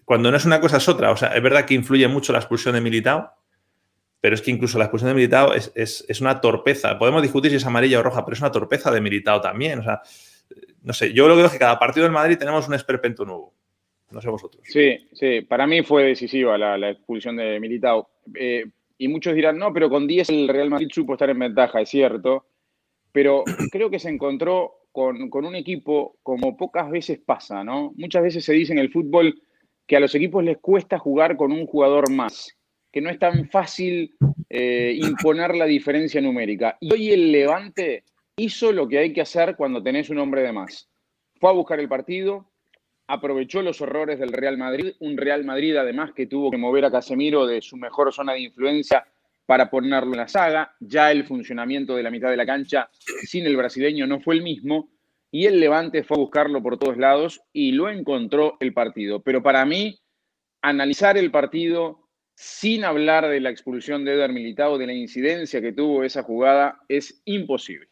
Speaker 1: cuando no es una cosa es otra. O sea, es verdad que influye mucho la expulsión de Militao, pero es que incluso la expulsión de Militao es, una torpeza. Podemos discutir si es amarilla o roja, pero es una torpeza de Militao también. O sea, no sé, yo lo que veo es que cada partido del Madrid tenemos un esperpento nuevo. No sé vosotros.
Speaker 2: Sí, sí, para mí fue decisiva la, expulsión de Militao. Eh, y muchos dirán, no, pero con 10 el Real Madrid supo estar en ventaja, es cierto. Pero <clears throat> creo que se encontró con, con un equipo como pocas veces pasa, ¿no? Muchas veces se dice en el fútbol que a los equipos les cuesta jugar con un jugador más, que no es tan fácil eh, imponer la diferencia numérica. Y hoy el Levante hizo lo que hay que hacer cuando tenés un hombre de más. Fue a buscar el partido, aprovechó los errores del Real Madrid, un Real Madrid además que tuvo que mover a Casemiro de su mejor zona de influencia para ponerlo en la saga. Ya el funcionamiento de la mitad de la cancha sin el brasileño no fue el mismo y el Levante fue a buscarlo por todos lados y lo encontró el partido. Pero para mí, analizar el partido sin hablar de la expulsión de Eder Militao, de la incidencia que tuvo esa jugada, es imposible.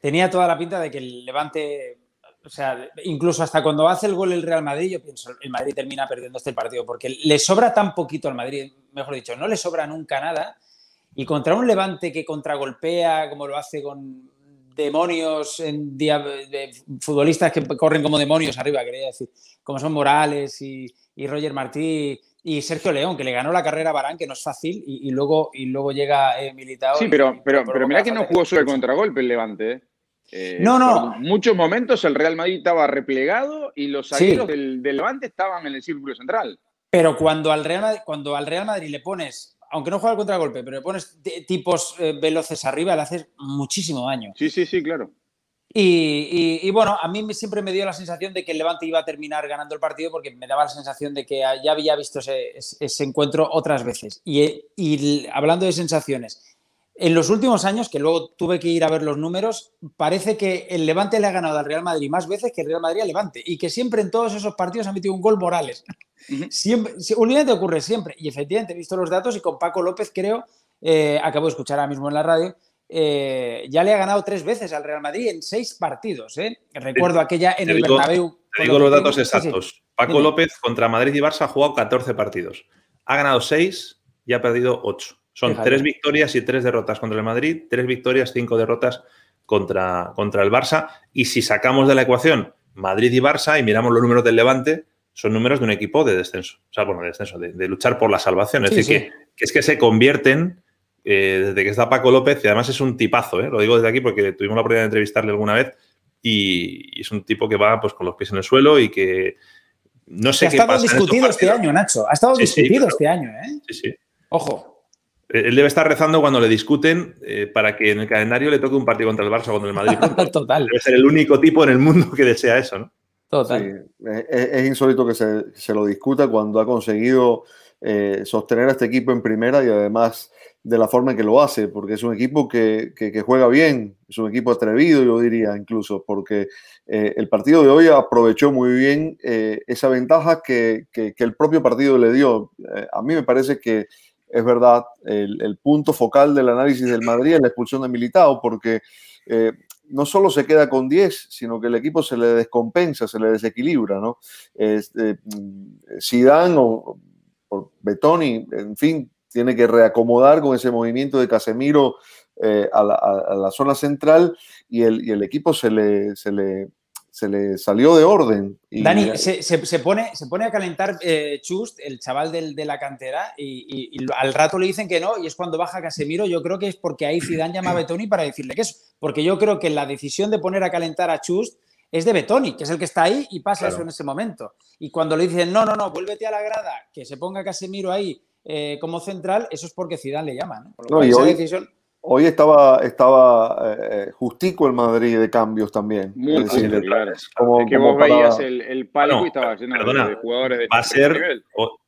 Speaker 4: Tenía toda la pinta de que el Levante, o sea, incluso hasta cuando hace el gol el Real Madrid, yo pienso, el Madrid termina perdiendo este partido, porque le sobra tan poquito al Madrid, mejor dicho, no le sobra nunca nada, y contra un Levante que contragolpea, como lo hace con demonios en de futbolistas que corren como demonios arriba, quería decir, como son Morales y, Roger Martí y Sergio León, que le ganó la carrera a Barán, que no es fácil, y, luego, y luego llega eh, Militao.
Speaker 2: Sí, pero, pero, pero mira que no jugó solo el contragolpe el Levante. ¿eh?
Speaker 4: Eh, no, no.
Speaker 2: En muchos momentos el Real Madrid estaba replegado y los zagueros del, Levante estaban en el círculo central.
Speaker 4: Pero cuando al Real cuando al Real Madrid le pones aunque no juega el contragolpe, pero le pones tipos eh, veloces arriba, le haces muchísimo daño.
Speaker 2: Sí, sí, sí, claro.
Speaker 4: Y, bueno, a mí siempre me dio la sensación de que el Levante iba a terminar ganando el partido porque me daba la sensación de que ya había visto ese, encuentro otras veces. y, hablando de sensaciones, en los últimos años, que luego tuve que ir a ver los números, parece que el Levante le ha ganado al Real Madrid más veces que el Real Madrid al Levante y que siempre en todos esos partidos ha metido un gol Morales. Siempre, únicamente ocurre siempre. Y efectivamente he visto los datos y con Paco López creo, eh, acabo de escuchar ahora mismo en la radio, eh, ya le ha ganado tres veces al Real Madrid en seis partidos. ¿eh? Recuerdo aquella en el Bernabéu.
Speaker 1: Te digo los datos exactos. Paco López contra Madrid y Barça ha jugado 14 partidos. Ha ganado seis y ha perdido ocho. Son tres victorias y tres derrotas contra el Madrid, tres victorias, cinco derrotas contra, contra el Barça. Y si sacamos de la ecuación Madrid y Barça y miramos los números del Levante, son números de un equipo de descenso. O sea, bueno, de descenso, de, luchar por la salvación. Es decir, que, es que se convierten eh, desde que está Paco López, y además es un tipazo, ¿eh? lo digo desde aquí porque tuvimos la oportunidad de entrevistarle alguna vez y, es un tipo que va pues con los pies en el suelo y que no sé
Speaker 4: qué ha estado discutido este año, Nacho. Ha estado discutido este año, ¿eh?
Speaker 1: Sí, sí.
Speaker 4: Ojo.
Speaker 1: Él debe estar rezando cuando le discuten eh, para que en el calendario le toque un partido contra el Barça o contra el Madrid. <laughs>
Speaker 4: Total.
Speaker 1: Debe ser el único tipo en el mundo que desea eso, ¿no?
Speaker 4: Total.
Speaker 3: es, insólito que se, lo discuta cuando ha conseguido eh, sostener a este equipo en primera y además de la forma en que lo hace, porque es un equipo que, juega bien, es un equipo atrevido, yo diría incluso, porque eh, el partido de hoy aprovechó muy bien esa ventaja que, el propio partido le dio. a mí me parece que es verdad, el, punto focal del análisis del Madrid es la expulsión de Militao, porque eh, no solo se queda con 10, sino que el equipo se le descompensa, se le desequilibra, ¿no? Este, Zidane o, Betoni, en fin, tiene que reacomodar con ese movimiento de Casemiro eh, a, la, zona central y el, equipo se le se le salió de orden.
Speaker 4: Dani, se, pone, se pone a calentar eh, Chust, el chaval de la cantera, y, al rato le dicen que no, y es cuando baja Casemiro. Yo creo que es porque ahí Zidane llama a Betoni para decirle que es. Porque yo creo que la decisión de poner a calentar a Chust es de Betoni, que es el que está ahí y pasa eso en ese momento. Y cuando le dicen, no, no, no, vuélvete a la grada, que se ponga Casemiro ahí eh, como central, eso es porque Zidane le llama. ¿no?
Speaker 3: esa decisión Hoy estaba, estaba eh, justico el Madrid de cambios también.
Speaker 2: Muy claro. Como, que vos veías el, el palco y estaba lleno de jugadores de
Speaker 1: Va a ser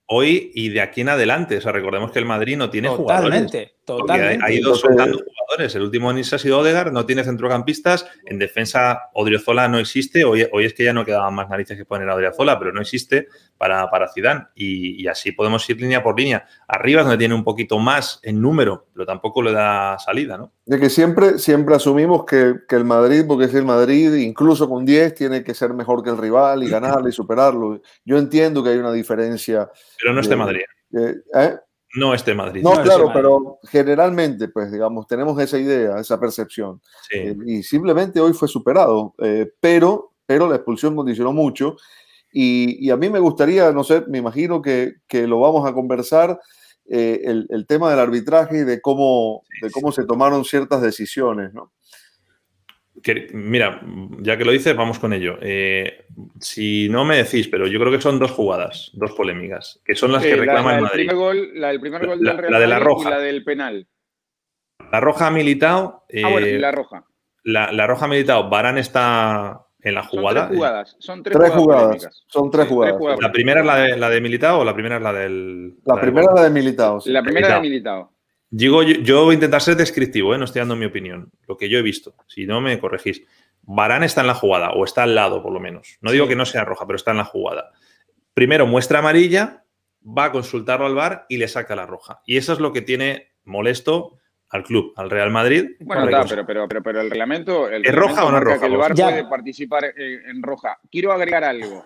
Speaker 1: hoy y de aquí en adelante. O sea, recordemos que el Madrid no tiene
Speaker 4: totalmente,
Speaker 1: jugadores.
Speaker 4: Totalmente,
Speaker 1: Ha, ido soltando jugadores. El último en ha sido Odegar, no tiene centrocampistas. En defensa, Odriozola no existe. Hoy, hoy es que ya no quedaban más narices que poner a Odriozola, pero no existe para, para Zidane. Y, así podemos ir línea por línea. Arriba es donde tiene un poquito más en número, pero tampoco le da salida, ¿no?
Speaker 3: De que siempre, siempre asumimos que, que el Madrid, porque es el Madrid, incluso con 10, tiene que ser mejor que el rival y ganarle y superarlo. Yo entiendo que hay una diferencia
Speaker 1: pero no esté Madrid.
Speaker 3: ¿eh?
Speaker 1: No esté Madrid.
Speaker 3: No, claro, pero generalmente, pues digamos, tenemos esa idea, esa percepción. Eh, y simplemente hoy fue superado, eh, pero, pero la expulsión condicionó mucho. Y, a mí me gustaría, no sé, me imagino que, que lo vamos a conversar, el, el, tema del arbitraje y de cómo, de cómo se tomaron ciertas decisiones, ¿no?
Speaker 1: Mira, ya que lo dices, vamos con ello. Eh, si no me decís, pero yo creo que son dos jugadas, dos polémicas, que son las que reclaman
Speaker 2: la, Primer gol, la del primer gol del Real la de la roja. y la del penal.
Speaker 1: La roja ha militado.
Speaker 2: ah, bueno, y la roja.
Speaker 1: La, roja ha militado. Barán está en la jugada.
Speaker 2: Son tres jugadas. Son tres, jugadas.
Speaker 3: Son tres jugadas.
Speaker 1: ¿La primera es la de, la de Militao o la primera es la del.
Speaker 3: La, primera es la de Militao.
Speaker 2: La primera es la de Militao.
Speaker 1: Digo, yo, voy a intentar ser descriptivo, ¿eh? no estoy dando mi opinión, lo que yo he visto. Si no, me corregís. Barán está en la jugada, o está al lado, por lo menos. No digo que no sea roja, pero está en la jugada. Primero muestra amarilla, va a consultarlo al VAR y le saca la roja. Y eso es lo que tiene molesto al club, al Real Madrid.
Speaker 2: Bueno, pero, pero, pero, pero, el reglamento. El
Speaker 1: ¿Es roja o no es roja?
Speaker 2: Que el VAR puede participar en roja. Quiero agregar algo.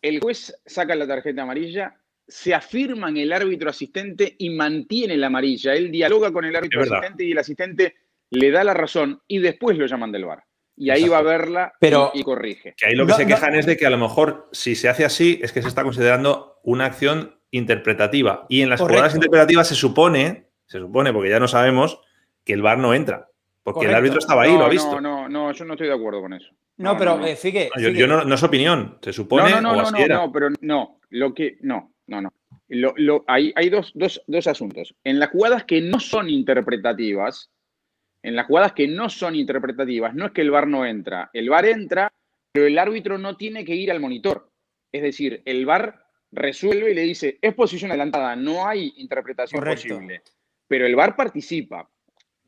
Speaker 2: El juez saca la tarjeta amarilla, se afirma en el árbitro asistente y mantiene la amarilla. Él dialoga con el árbitro asistente y el asistente le da la razón y después lo llaman del VAR. Y ahí va a verla y, corrige.
Speaker 1: Que ahí lo que se quejan es de que a lo mejor si se hace así es que se está considerando una acción interpretativa. Y en las jugadas interpretativas se supone, se supone, porque ya no sabemos, que el VAR no entra. Porque el árbitro estaba ahí, lo ha visto.
Speaker 2: No, no, no, yo no estoy de acuerdo con eso.
Speaker 4: No, pero eh,
Speaker 1: Yo, no, es opinión, se supone.
Speaker 2: No, no, no, no, no, pero no. Lo que. No, no, no. Lo, hay, hay dos, dos, dos asuntos. En las jugadas que no son interpretativas, en las jugadas que no son interpretativas, no es que el VAR no entra. El VAR entra, pero el árbitro no tiene que ir al monitor. Es decir, el VAR resuelve y le dice, es posición adelantada, no hay interpretación posible. Pero el VAR participa.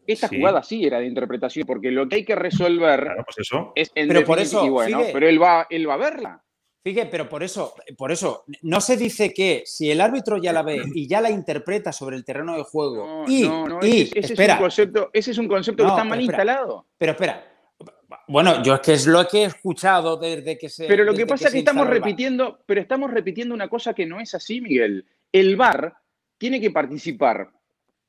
Speaker 2: Esta jugada sí era de interpretación, porque lo que hay que resolver
Speaker 1: pues
Speaker 2: es en pero por eso, bueno, pero él va, él va a verla.
Speaker 4: Fíjate, pero por eso, por eso, no se dice que si el árbitro ya la ve y ya la interpreta sobre el terreno de juego y, ese,
Speaker 2: es un concepto, ese es un concepto que está mal instalado.
Speaker 4: Pero espera, bueno, yo es que es lo que he escuchado desde que se.
Speaker 2: Pero lo que pasa es que, estamos repitiendo, pero estamos repitiendo una cosa que no es así, Miguel. El VAR tiene que participar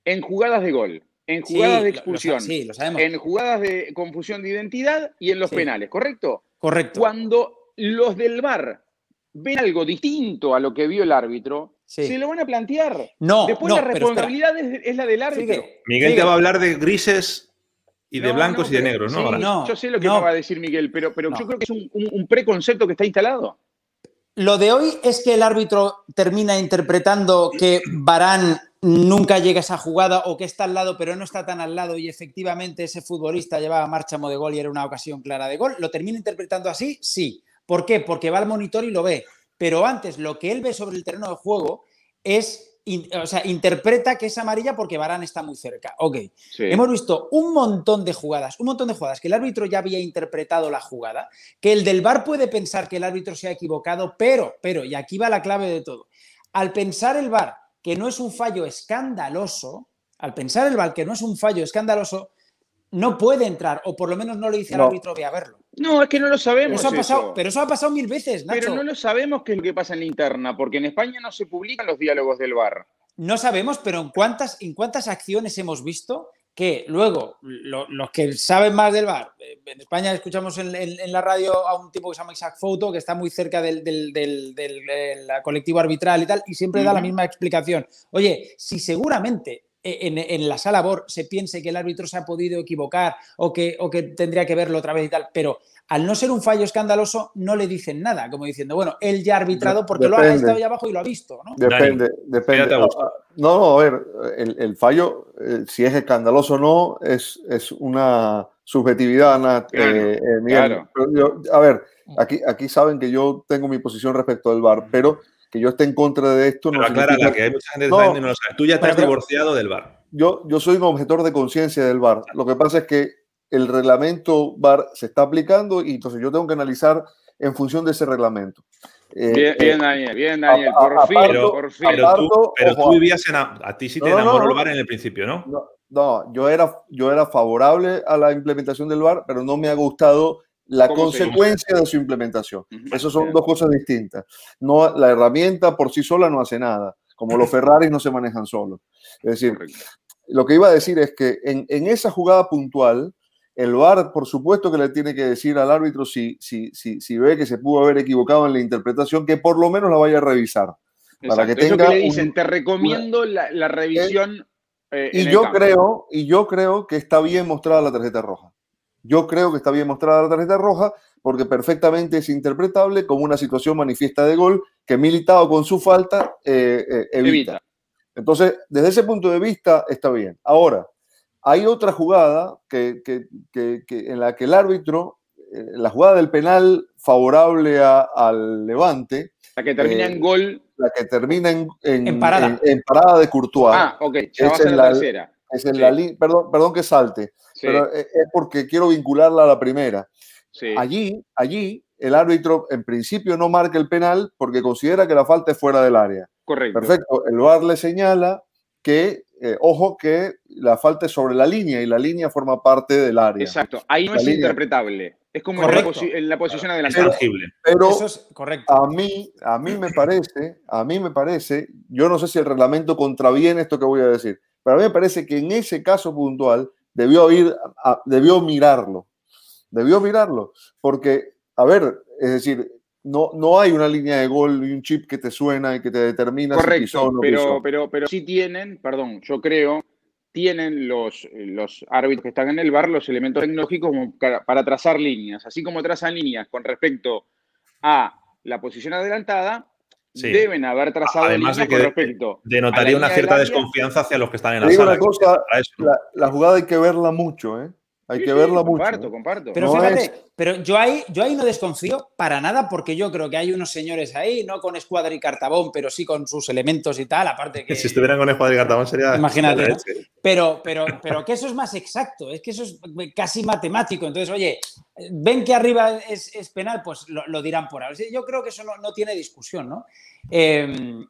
Speaker 2: en jugadas de gol, en jugadas de expulsión, en jugadas de confusión de identidad y en los penales, ¿correcto?
Speaker 4: Correcto.
Speaker 2: Cuando los del VAR ven algo distinto a lo que vio el árbitro, se lo van a plantear.
Speaker 4: No,
Speaker 2: Después la responsabilidad es, la del árbitro.
Speaker 1: Miguel te va a hablar de grises y de blancos y de negros, ¿no?
Speaker 2: yo sé lo que me va a decir Miguel, pero, pero yo creo que es un, preconcepto que está instalado.
Speaker 4: Lo de hoy es que el árbitro termina interpretando que Barán nunca llega a esa jugada o que está al lado pero no está tan al lado y efectivamente ese futbolista llevaba marcha de gol y era una ocasión clara de gol. ¿Lo termina interpretando así? Sí. ¿Por qué? Porque va al monitor y lo ve. Pero antes, lo que él ve sobre el terreno de juego es, o sea, interpreta que es amarilla porque Barán está muy cerca. Ok. Hemos visto un montón de jugadas, un montón de jugadas que el árbitro ya había interpretado la jugada, que el del VAR puede pensar que el árbitro se ha equivocado, pero, pero, y aquí va la clave de todo. Al pensar el VAR que no es un fallo escandaloso, al pensar el VAR que no es un fallo escandaloso, no puede entrar, o por lo menos no le dice al árbitro de a verlo.
Speaker 2: No, es que no lo sabemos.
Speaker 4: Eso ha pasado, Pero eso ha pasado mil veces, Nacho.
Speaker 2: Pero no lo sabemos qué es lo que pasa en la interna, porque en España no se publican los diálogos del bar.
Speaker 4: No sabemos, pero ¿en cuántas, en cuántas acciones hemos visto que luego los que saben más del bar, eh, en España escuchamos en, la radio a un tipo que se llama Isaac Foto, que está muy cerca del, colectivo arbitral y tal, y siempre da la misma explicación. Oye, si seguramente en, la sala BOR se piense que el árbitro se ha podido equivocar o que, o que tendría que verlo otra vez y tal, pero al no ser un fallo escandaloso no le dicen nada, como diciendo, bueno, él ya ha arbitrado porque lo ha estado ahí abajo y lo ha visto, ¿no?
Speaker 3: Depende, depende. Ah, ah, no, a ver, el, fallo, eh, si es escandaloso o no, es, es una subjetividad, eh, eh, a ver, aquí, aquí saben que yo tengo mi posición respecto al VAR, pero que yo esté en contra de esto.
Speaker 1: Pero no aclara que hay mucha gente no, no lo sabe. Tú ya has divorciado del VAR.
Speaker 3: Yo, yo soy un objetor de conciencia del VAR. Lo que pasa es que el reglamento VAR se está aplicando y entonces yo tengo que analizar en función de ese reglamento.
Speaker 2: Eh, bien, bien, eh, Daniel, bien, Daniel, por, fin, por fin.
Speaker 1: Pero, tú, pero tú vivías en. A, ti sí te enamoró el VAR en el principio, ¿no?
Speaker 3: No, yo, era, yo era favorable a la implementación del VAR, pero no me ha gustado la consecuencia de su implementación. Esas son dos cosas distintas. No, la herramienta por sí sola no hace nada, como los <laughs> Ferraris no se manejan solos. Es decir, lo que iba a decir es que en, esa jugada puntual, el VAR, por supuesto que le tiene que decir al árbitro si, si, si, si ve que se pudo haber equivocado en la interpretación, que por lo menos la vaya a revisar. Para que tenga
Speaker 2: le dicen, te recomiendo la, revisión.
Speaker 3: Eh, y, yo creo, y yo creo que está bien mostrada la tarjeta roja. Yo creo que está bien mostrada la tarjeta roja porque perfectamente es interpretable como una situación manifiesta de gol que Militado con su falta eh, eh, evita. Entonces, desde ese punto de vista está bien. Ahora, hay otra jugada que, en la que el árbitro, eh, la jugada del penal favorable al Levante.
Speaker 2: La que termina en gol.
Speaker 3: La que termina en, parada. de Courtois.
Speaker 2: Ah, ok. Ya va a ser la tercera.
Speaker 3: Es en la perdón, perdón que salte, pero es porque quiero vincularla a la primera. Allí, allí, el árbitro en principio no marca el penal porque considera que la falta es fuera del área.
Speaker 2: Correcto.
Speaker 3: Perfecto. El VAR le señala que, eh, ojo, que la falta es sobre la línea y la línea forma parte del área.
Speaker 2: Exacto. Ahí no
Speaker 3: La
Speaker 2: es
Speaker 3: línea.
Speaker 2: interpretable. Es como en la, posi- en la posición adelantada.
Speaker 1: tangible.
Speaker 3: Pero
Speaker 4: Eso es correcto.
Speaker 3: a mí, a mí me parece, a mí me parece, yo no sé si el reglamento contraviene esto que voy a decir, pero a mí me parece que en ese caso puntual debió ir, a- debió mirarlo, debió mirarlo, porque, a ver, es decir, no, no hay una línea de gol y un chip que te suena y que te determina si
Speaker 2: Correcto,
Speaker 3: o no
Speaker 2: pero, pero, pero sí tienen, perdón, yo creo, tienen los, los árbitros que están en el bar los elementos tecnológicos para trazar líneas. Así como trazan líneas con respecto a la posición adelantada,
Speaker 1: Sí.
Speaker 2: deben haber trazado
Speaker 1: Además de que
Speaker 2: con respecto.
Speaker 1: Denotaría una cierta
Speaker 2: del
Speaker 1: desconfianza hacia los que están en
Speaker 3: Te
Speaker 1: la
Speaker 3: digo
Speaker 1: sala.
Speaker 3: una cosa, la, la jugada hay que verla mucho, ¿eh? Hay
Speaker 2: Sí,
Speaker 3: que
Speaker 2: sí,
Speaker 3: verla mucho.
Speaker 2: comparto,
Speaker 3: ¿eh?
Speaker 2: comparto.
Speaker 4: Pero
Speaker 3: No
Speaker 4: fíjate,
Speaker 3: es-
Speaker 4: pero yo ahí, yo ahí no desconfío para nada porque yo creo que hay unos señores ahí, no con escuadra y cartabón, pero sí con sus elementos y tal, aparte que...
Speaker 1: Si estuvieran con Juan de Cartabón sería.
Speaker 4: Imagínate, ¿no?
Speaker 1: Sí.
Speaker 4: Pero, pero, pero que eso es más exacto, es que eso es casi matemático. Entonces, oye, ven que arriba es, es penal, pues lo, lo dirán por ahora. Yo creo que eso no, no tiene discusión, ¿no? Eh,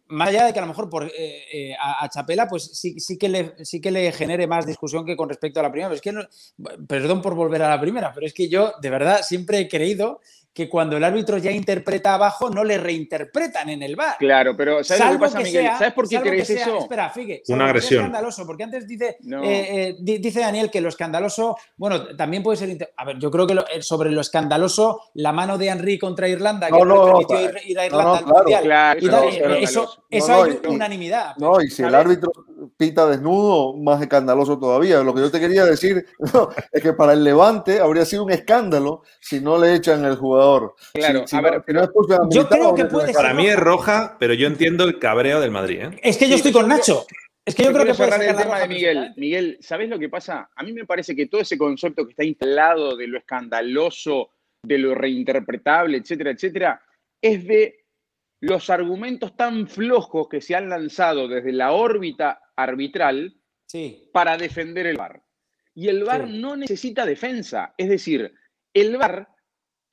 Speaker 4: más allá de que a lo mejor por, eh, eh, a, a Chapela, pues sí, sí, que le, sí que le genere más discusión que con respecto a la primera. Pero es que no- perdón por volver a la primera, pero es que yo de verdad siempre he creído que cuando el árbitro ya interpreta abajo, no le reinterpretan en el bar.
Speaker 2: Claro, pero ¿sabes lo que
Speaker 4: Salvo
Speaker 2: pasa,
Speaker 4: que
Speaker 2: Miguel?
Speaker 4: sea-
Speaker 2: ¿Sabes por qué
Speaker 4: salvo sea-
Speaker 2: eso?
Speaker 4: Espera, Figue,
Speaker 1: Una
Speaker 4: salvo
Speaker 1: agresión.
Speaker 4: escandaloso, porque antes dice,
Speaker 2: No.
Speaker 4: eh, eh, di- dice Daniel que lo escandaloso, bueno, también puede ser. A ver, yo creo que lo- eh, sobre lo escandaloso, la mano de Henry contra Irlanda, que
Speaker 3: No,
Speaker 4: no, permitió
Speaker 3: claro.
Speaker 4: ir, ir a Irlanda
Speaker 3: no,
Speaker 4: al
Speaker 3: claro.
Speaker 4: mundial.
Speaker 2: Claro,
Speaker 4: Y tal, eh,
Speaker 3: pero-
Speaker 4: eso, eso
Speaker 3: no,
Speaker 4: hay
Speaker 3: y-
Speaker 4: unanimidad.
Speaker 3: No, y si el
Speaker 2: ¿Sabes?
Speaker 3: árbitro pita desnudo, más escandaloso todavía. Lo que yo te quería decir <laughs> no, es que para el Levante habría sido un escándalo si no le echan el jugador.
Speaker 2: Claro,
Speaker 3: Si- si
Speaker 2: a
Speaker 3: no-
Speaker 2: ver,
Speaker 3: si no expulsan a
Speaker 4: yo creo que puede ser-
Speaker 1: Para mí es roja, pero yo entiendo el cabreo del Madrid. ¿eh?
Speaker 4: Es que yo
Speaker 2: Sí,
Speaker 4: estoy con Nacho. Es que yo,
Speaker 2: Yo
Speaker 4: creo que puede
Speaker 2: el tema de Miguel. Miguel, ¿sabés lo que pasa? A mí me parece que todo ese concepto que está instalado de lo escandaloso, de lo reinterpretable, etcétera, etcétera, es de los argumentos tan flojos que se han lanzado desde la órbita arbitral
Speaker 4: Sí.
Speaker 2: para defender el VAR. Y el VAR
Speaker 4: Sí.
Speaker 2: no necesita defensa. Es decir, el VAR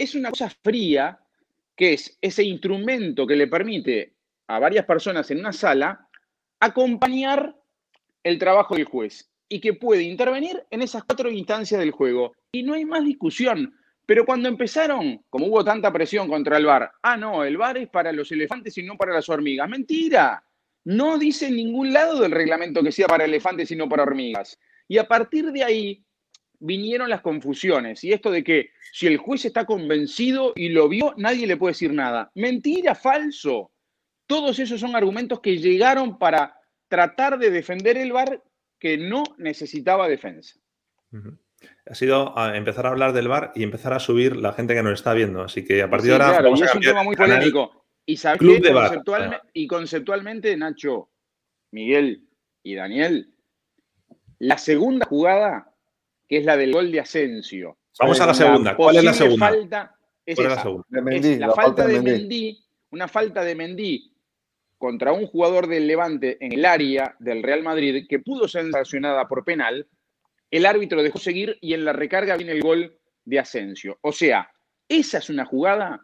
Speaker 2: es una cosa fría, que es ese instrumento que le permite a varias personas en una sala acompañar el trabajo del juez y que puede intervenir en esas cuatro instancias del juego. Y no hay más discusión. Pero cuando empezaron, como hubo tanta presión contra el VAR, ah, no, el VAR es para los elefantes y no para las hormigas. Mentira. No dice en ningún lado del reglamento que sea para elefantes y no para hormigas. Y a partir de ahí vinieron las confusiones. Y esto de que si el juez está convencido y lo vio, nadie le puede decir nada. Mentira, falso. Todos esos son argumentos que llegaron para tratar de defender el VAR que no necesitaba defensa.
Speaker 1: Ha sido a empezar a hablar del bar y empezar a subir la gente que nos está viendo. Así que a partir
Speaker 2: Sí,
Speaker 1: de ahora
Speaker 2: claro,
Speaker 1: vamos
Speaker 2: y
Speaker 1: a
Speaker 2: es un tema muy polémico. Y
Speaker 1: Club de VAR.
Speaker 2: Conceptualme- y conceptualmente, Nacho, Miguel y Daniel, la segunda jugada, que es la del gol de Asensio.
Speaker 1: Vamos a la segunda. ¿Cuál es la segunda?
Speaker 2: Falta, es
Speaker 1: ¿Cuál es la segunda?
Speaker 3: De
Speaker 2: Es
Speaker 3: Mendy,
Speaker 2: la,
Speaker 3: la
Speaker 2: falta de
Speaker 3: Mendy.
Speaker 2: Mendy, una falta de Mendy contra un jugador del Levante en el área del Real Madrid que pudo ser sancionada por penal. El árbitro dejó seguir y en la recarga viene el gol de Asensio. O sea, esa es una jugada.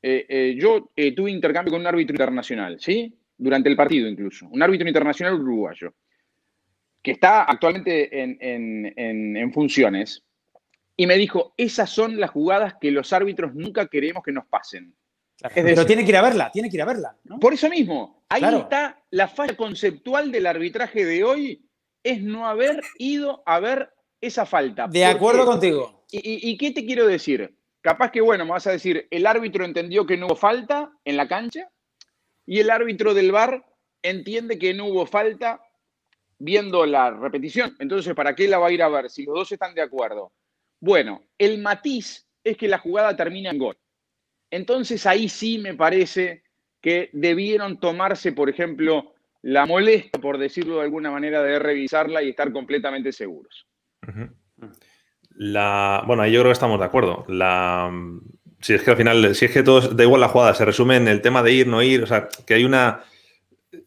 Speaker 2: eh, eh, yo eh, tuve intercambio con un árbitro internacional, ¿sí? Durante el partido incluso. Un árbitro internacional uruguayo que está actualmente en, en- en- en funciones. Y me dijo, esas son las jugadas que los árbitros nunca queremos que nos pasen.
Speaker 4: Claro.
Speaker 2: Es
Speaker 4: Pero tiene que ir a verla, tiene que ir a verla. ¿no?
Speaker 2: Por eso mismo, ahí
Speaker 4: Claro.
Speaker 2: está la falla conceptual del arbitraje de hoy, es no haber ido a ver esa falta.
Speaker 4: De
Speaker 2: ¿Por
Speaker 4: acuerdo
Speaker 2: qué?
Speaker 4: contigo.
Speaker 2: ¿Y, y- y qué te quiero decir? Capaz que, bueno, me vas a decir, el árbitro entendió que no hubo falta en la cancha y el árbitro del VAR entiende que no hubo falta viendo la repetición. Entonces, ¿para qué la va a ir a ver si los dos están de acuerdo? Bueno, el matiz es que la jugada termina en gol. Entonces, ahí sí me parece que debieron tomarse, por ejemplo, la molestia, por decirlo de alguna manera, de revisarla y estar completamente seguros.
Speaker 1: La, bueno, ahí yo creo que estamos de acuerdo. La, si es que al final, si es que todo da igual la jugada, se resume en el tema de ir, no ir, o sea, que hay una.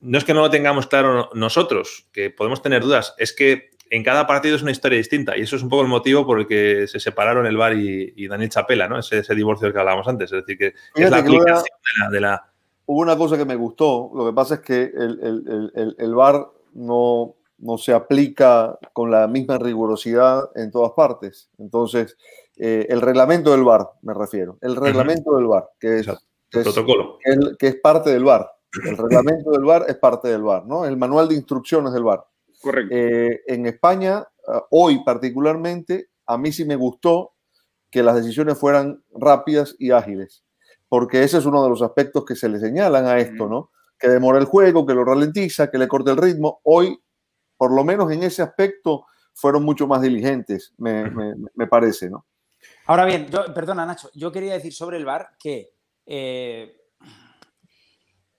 Speaker 1: No es que no lo tengamos claro nosotros, que podemos tener dudas, es que en cada partido es una historia distinta y eso es un poco el motivo por el que se separaron el VAR y, y Daniel Chapela, ¿no? Ese, ese divorcio del que hablábamos antes. Es decir, que es la
Speaker 3: que
Speaker 1: aplicación de la, de la-
Speaker 3: hubo una cosa que me gustó. Lo que pasa es que el, el, el, el VAR no, no se aplica con la misma rigurosidad en todas partes. Entonces, eh, el reglamento del VAR, me refiero, el reglamento del VAR, que es,
Speaker 1: el protocolo.
Speaker 3: Que, es parte del VAR. El reglamento del VAR es parte del VAR, ¿no? El manual de instrucciones del VAR.
Speaker 2: Correcto.
Speaker 3: Eh, en España, ah, hoy particularmente, a mí sí me gustó que las decisiones fueran rápidas y ágiles, porque ese es uno de los aspectos que se le señalan a esto, ¿no? Que demora el juego, que lo ralentiza, que le corte el ritmo. Hoy por lo menos en ese aspecto, fueron mucho más diligentes, me, parece, ¿no?
Speaker 4: Ahora bien, yo, perdona Nacho, yo quería decir sobre el VAR que eh,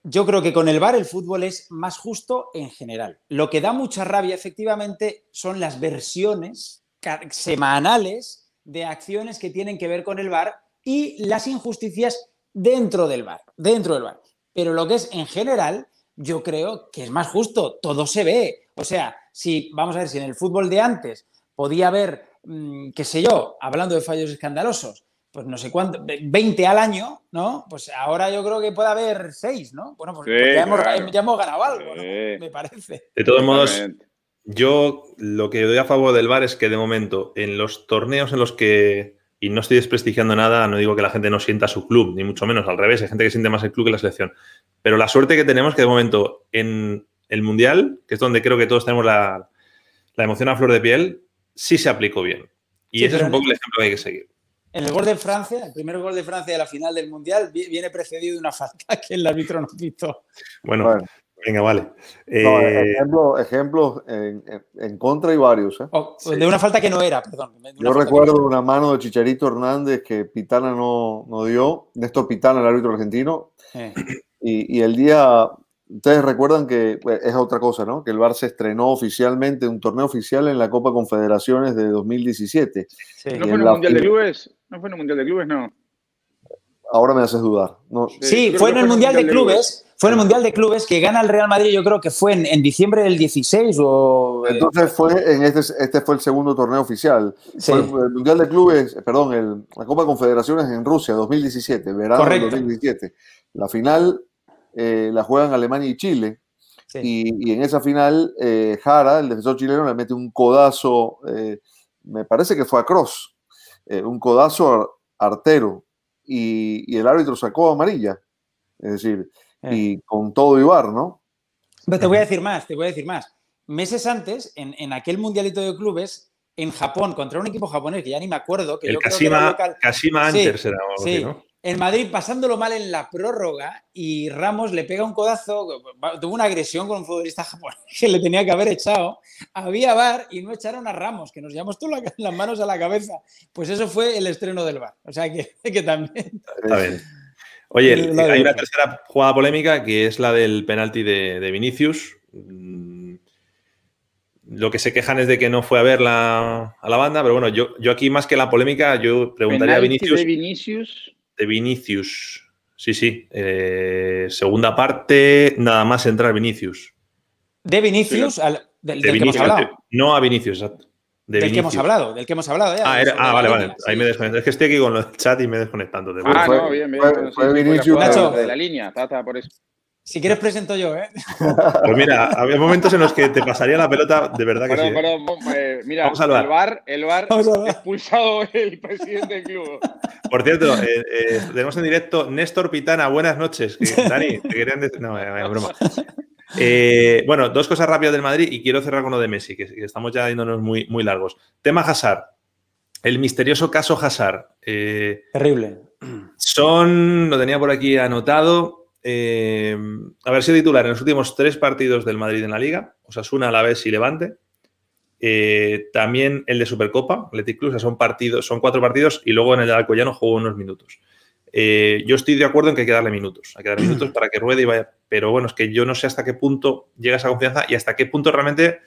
Speaker 4: yo creo que con el VAR el fútbol es más justo en general. Lo que da mucha rabia efectivamente son las versiones semanales de acciones que tienen que ver con el VAR y las injusticias dentro del VAR, dentro del VAR. Pero lo que es en general, yo creo que es más justo, todo se ve. O sea, si, vamos a ver, si en el fútbol de antes podía haber, mm, qué sé yo, hablando de fallos escandalosos, pues no sé cuánto, 20 al año, ¿no? Pues ahora yo creo que puede haber 6, ¿no? Bueno, pues, ya, hemos, ganado algo, ¿no? Me parece.
Speaker 1: De todos modos, yo lo que doy a favor del VAR es que de momento, en los torneos en los que, y no estoy desprestigiando nada, no digo que la gente no sienta su club, ni mucho menos, al revés, hay gente que siente más el club que la selección, pero la suerte que tenemos que de momento en el Mundial, que es donde creo que todos tenemos la, emoción a flor de piel, sí se aplicó bien. Y ese es un poco el ejemplo que hay que seguir.
Speaker 4: En el gol de Francia, el primer gol de Francia de la final del Mundial, viene precedido de una falta que el árbitro no visto.
Speaker 1: Bueno, venga, vale.
Speaker 3: Eh, ejemplos en, contra y varios. ¿eh?
Speaker 4: De una falta que no era, perdón.
Speaker 3: Yo recuerdo una mano de Chicharito Hernández que Pitana no, no dio, Néstor Pitana, el árbitro argentino. Eh. y, el día Ustedes recuerdan que pues, es otra cosa, ¿no? Que el Bar se estrenó oficialmente, un torneo oficial en la Copa Confederaciones de 2017.
Speaker 2: Sí. ¿No fue en el Mundial de Clubes? ¿No fue en el Mundial de Clubes? No.
Speaker 3: Ahora me haces dudar. No.
Speaker 4: Sí, fue en el Mundial de, Clubes. Fue en el Mundial de Clubes que gana el Real Madrid, yo creo que fue en, diciembre del 16 o...
Speaker 3: Eh, Entonces fue en este, este fue el segundo torneo oficial. Sí. el Mundial de Clubes, perdón, el, la Copa Confederaciones en Rusia, 2017, verano de 2017. La final eh, la juegan Alemania y Chile. Y, en esa final, eh, Jara, el defensor chileno, le mete un codazo, eh, me parece que fue a Cross, un codazo artero, y, el árbitro sacó amarilla. Es decir, y con todo Ibar, ¿no?
Speaker 4: Pero te voy a decir más, te voy a decir más. Meses antes, en, aquel mundialito de clubes, en Japón, contra un equipo japonés que ya ni me acuerdo. Que
Speaker 1: el Kashima, Kashima será ¿no?
Speaker 4: En Madrid pasándolo mal en la prórroga y Ramos le pega un codazo, tuvo una agresión con un futbolista japonés que le tenía que haber echado. Había bar y no echaron a Ramos, que nos llevamos todas las manos a la cabeza. Pues eso fue el estreno del bar. O sea que, <laughs> que también.
Speaker 1: Está bien. Oye, hay una tercera jugada polémica que es la del penalti de, Vinicius. Mm, lo que se quejan es de que no fue a ver la, a la banda, pero bueno, yo, yo aquí más que la polémica, yo preguntaría a Vinicius.
Speaker 2: De Vinicius
Speaker 1: de Vinicius. Sí, sí. Eh, segunda parte, nada más entrar Vinicius.
Speaker 4: ¿De Vinicius? del, que hemos hablado.
Speaker 1: No a Vinicius, exacto.
Speaker 4: del que hemos hablado, del que hemos hablado ya.
Speaker 1: Ah, ah vale, vale. Ahí me desconecto. Es que estoy aquí con el chat y me desconectando.
Speaker 2: Ah, no, bien, bien. Fue, Vinicius. de la línea, tata, por eso.
Speaker 4: Si quieres presento yo, ¿eh?
Speaker 1: Pues mira, había momentos en los que te pasaría la pelota, de verdad que sí. ¿eh?
Speaker 2: Perdón, eh, mira, Vamos al bar. el bar, el bar expulsado el presidente del club.
Speaker 1: Por cierto, eh, tenemos en directo Néstor Pitana, buenas noches. Dani, te querían decir... No, broma. bueno, dos cosas rápidas del Madrid y quiero cerrar con lo de Messi, que, estamos ya yéndonos muy, muy largos. Tema Hazard. El misterioso caso Hazard.
Speaker 4: Terrible.
Speaker 1: Son, lo tenía por aquí anotado, eh, haber sido titular en los últimos tres partidos del Madrid en la Liga, Osasuna, la vez y Levante. Eh, también el de Supercopa, Athletic Club, son partidos, son cuatro partidos y luego en el de Alcoyano jugó unos minutos. Eh, yo estoy de acuerdo en que hay que darle minutos, hay que darle minutos <clears throat> para que ruede y vaya, pero bueno, es que yo no sé hasta qué punto llega esa confianza y hasta qué punto realmente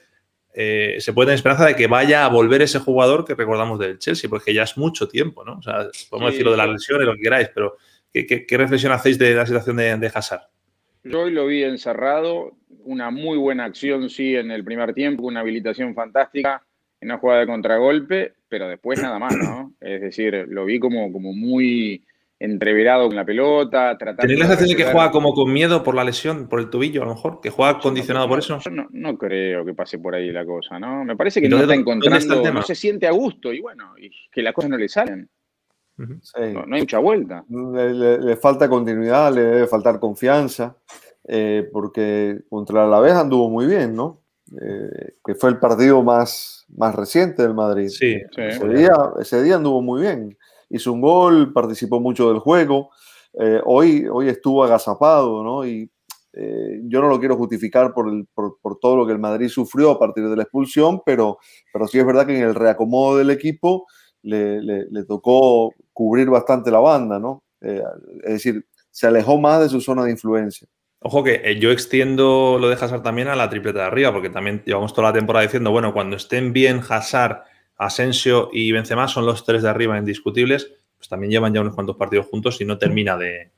Speaker 1: se puede tener esperanza de que vaya a volver ese jugador que recordamos del Chelsea, porque ya es mucho tiempo, ¿no? O sea, podemos decir lo de las lesiones, lo que queráis, pero ¿Qué, reflexión hacéis de la situación de, de Hazard?
Speaker 2: Yo hoy lo vi encerrado, una muy buena acción, sí, en el primer tiempo, una habilitación fantástica, en una jugada de contragolpe, pero después nada más, ¿no? <clears throat> Es decir, lo vi como, como muy entreverado con la pelota.
Speaker 1: ¿Tenéis la sensación de que juega como con miedo por la lesión, por el tobillo a lo mejor? ¿Que juega condicionado por eso?
Speaker 2: Yo no, creo que pase por ahí la cosa, ¿no? Me parece que no está encontrando, no se siente a gusto y bueno, y que las cosas no le salen. No, hay mucha vuelta.
Speaker 3: Le, falta continuidad, le debe faltar confianza, eh, porque contra la vez anduvo muy bien, ¿no? Eh, que fue el partido más, más reciente del Madrid.
Speaker 1: Sí,
Speaker 3: ese, día, ese día anduvo muy bien hizo un gol, participó mucho del juego. Eh, hoy, hoy estuvo agazapado, ¿no? Y eh, yo no lo quiero justificar por, por, todo lo que el Madrid sufrió a partir de la expulsión, pero, pero sí es verdad que en el reacomodo del equipo le, le, tocó cubrir bastante la banda, ¿no? Eh, es decir, se alejó más de su zona de influencia.
Speaker 1: Ojo que yo extiendo lo de Hazard también a la tripleta de arriba, porque también llevamos toda la temporada diciendo, bueno, cuando estén bien Hazard, Asensio y Benzema son los tres de arriba indiscutibles, pues también llevan ya unos cuantos partidos juntos y no termina de,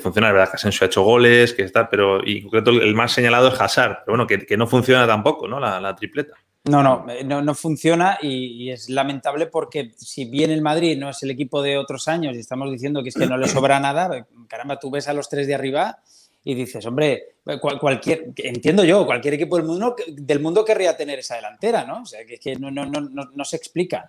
Speaker 1: funcionar. verdad que Asensio ha hecho goles, que está, pero y en concreto el más señalado es Hazard, pero bueno, que, no funciona tampoco, ¿no? La, tripleta.
Speaker 4: No, no, no, no funciona y, es lamentable porque si bien el Madrid no es el equipo de otros años y estamos diciendo que es que no le <clears throat> sobra nada, caramba, tú ves a los tres de arriba y dices, hombre, cualquier, entiendo yo, cualquier equipo del mundo, del mundo querría tener esa delantera, ¿no? O sea, que, que no, no, no, no, se explica.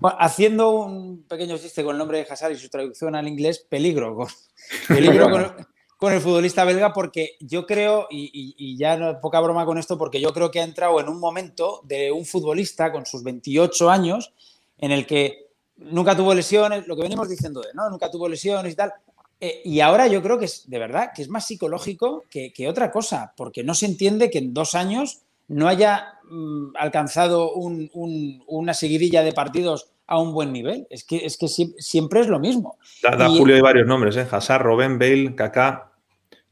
Speaker 4: Bueno, haciendo un pequeño chiste con el nombre de Hazard y su traducción al inglés, peligro, con, <laughs> peligro con, el futbolista belga, porque yo creo, y, y, ya no, poca broma con esto, porque yo creo que ha entrado en un momento de un futbolista con sus 28 años en el que nunca tuvo lesiones, lo que venimos diciendo de, ¿no? Nunca tuvo lesiones y tal, eh, y ahora yo creo que es de verdad que es más psicológico que, otra cosa, porque no se entiende que en dos años no haya mm, alcanzado una seguidilla de partidos a un buen nivel. Es que, es que siempre es lo mismo.
Speaker 1: Da, Julio hay varios nombres, ¿eh? Hazard, Robben, Bale, Kaká.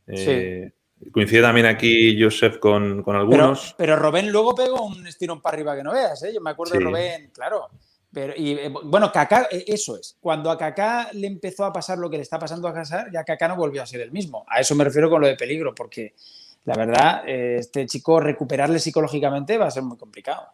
Speaker 1: Eh, coincide también aquí Joseph con, algunos.
Speaker 4: Pero, Robben luego pegó un estirón para arriba que no veas, ¿eh? Yo me acuerdo de Robben, claro. Pero, y, eh, bueno, Kaká, eso es. Cuando a Kaká le empezó a pasar lo que le está pasando a Hazard, ya Kaká no volvió a ser el mismo. A eso me refiero con lo de peligro, porque la verdad, este chico recuperarle psicológicamente va a ser muy complicado.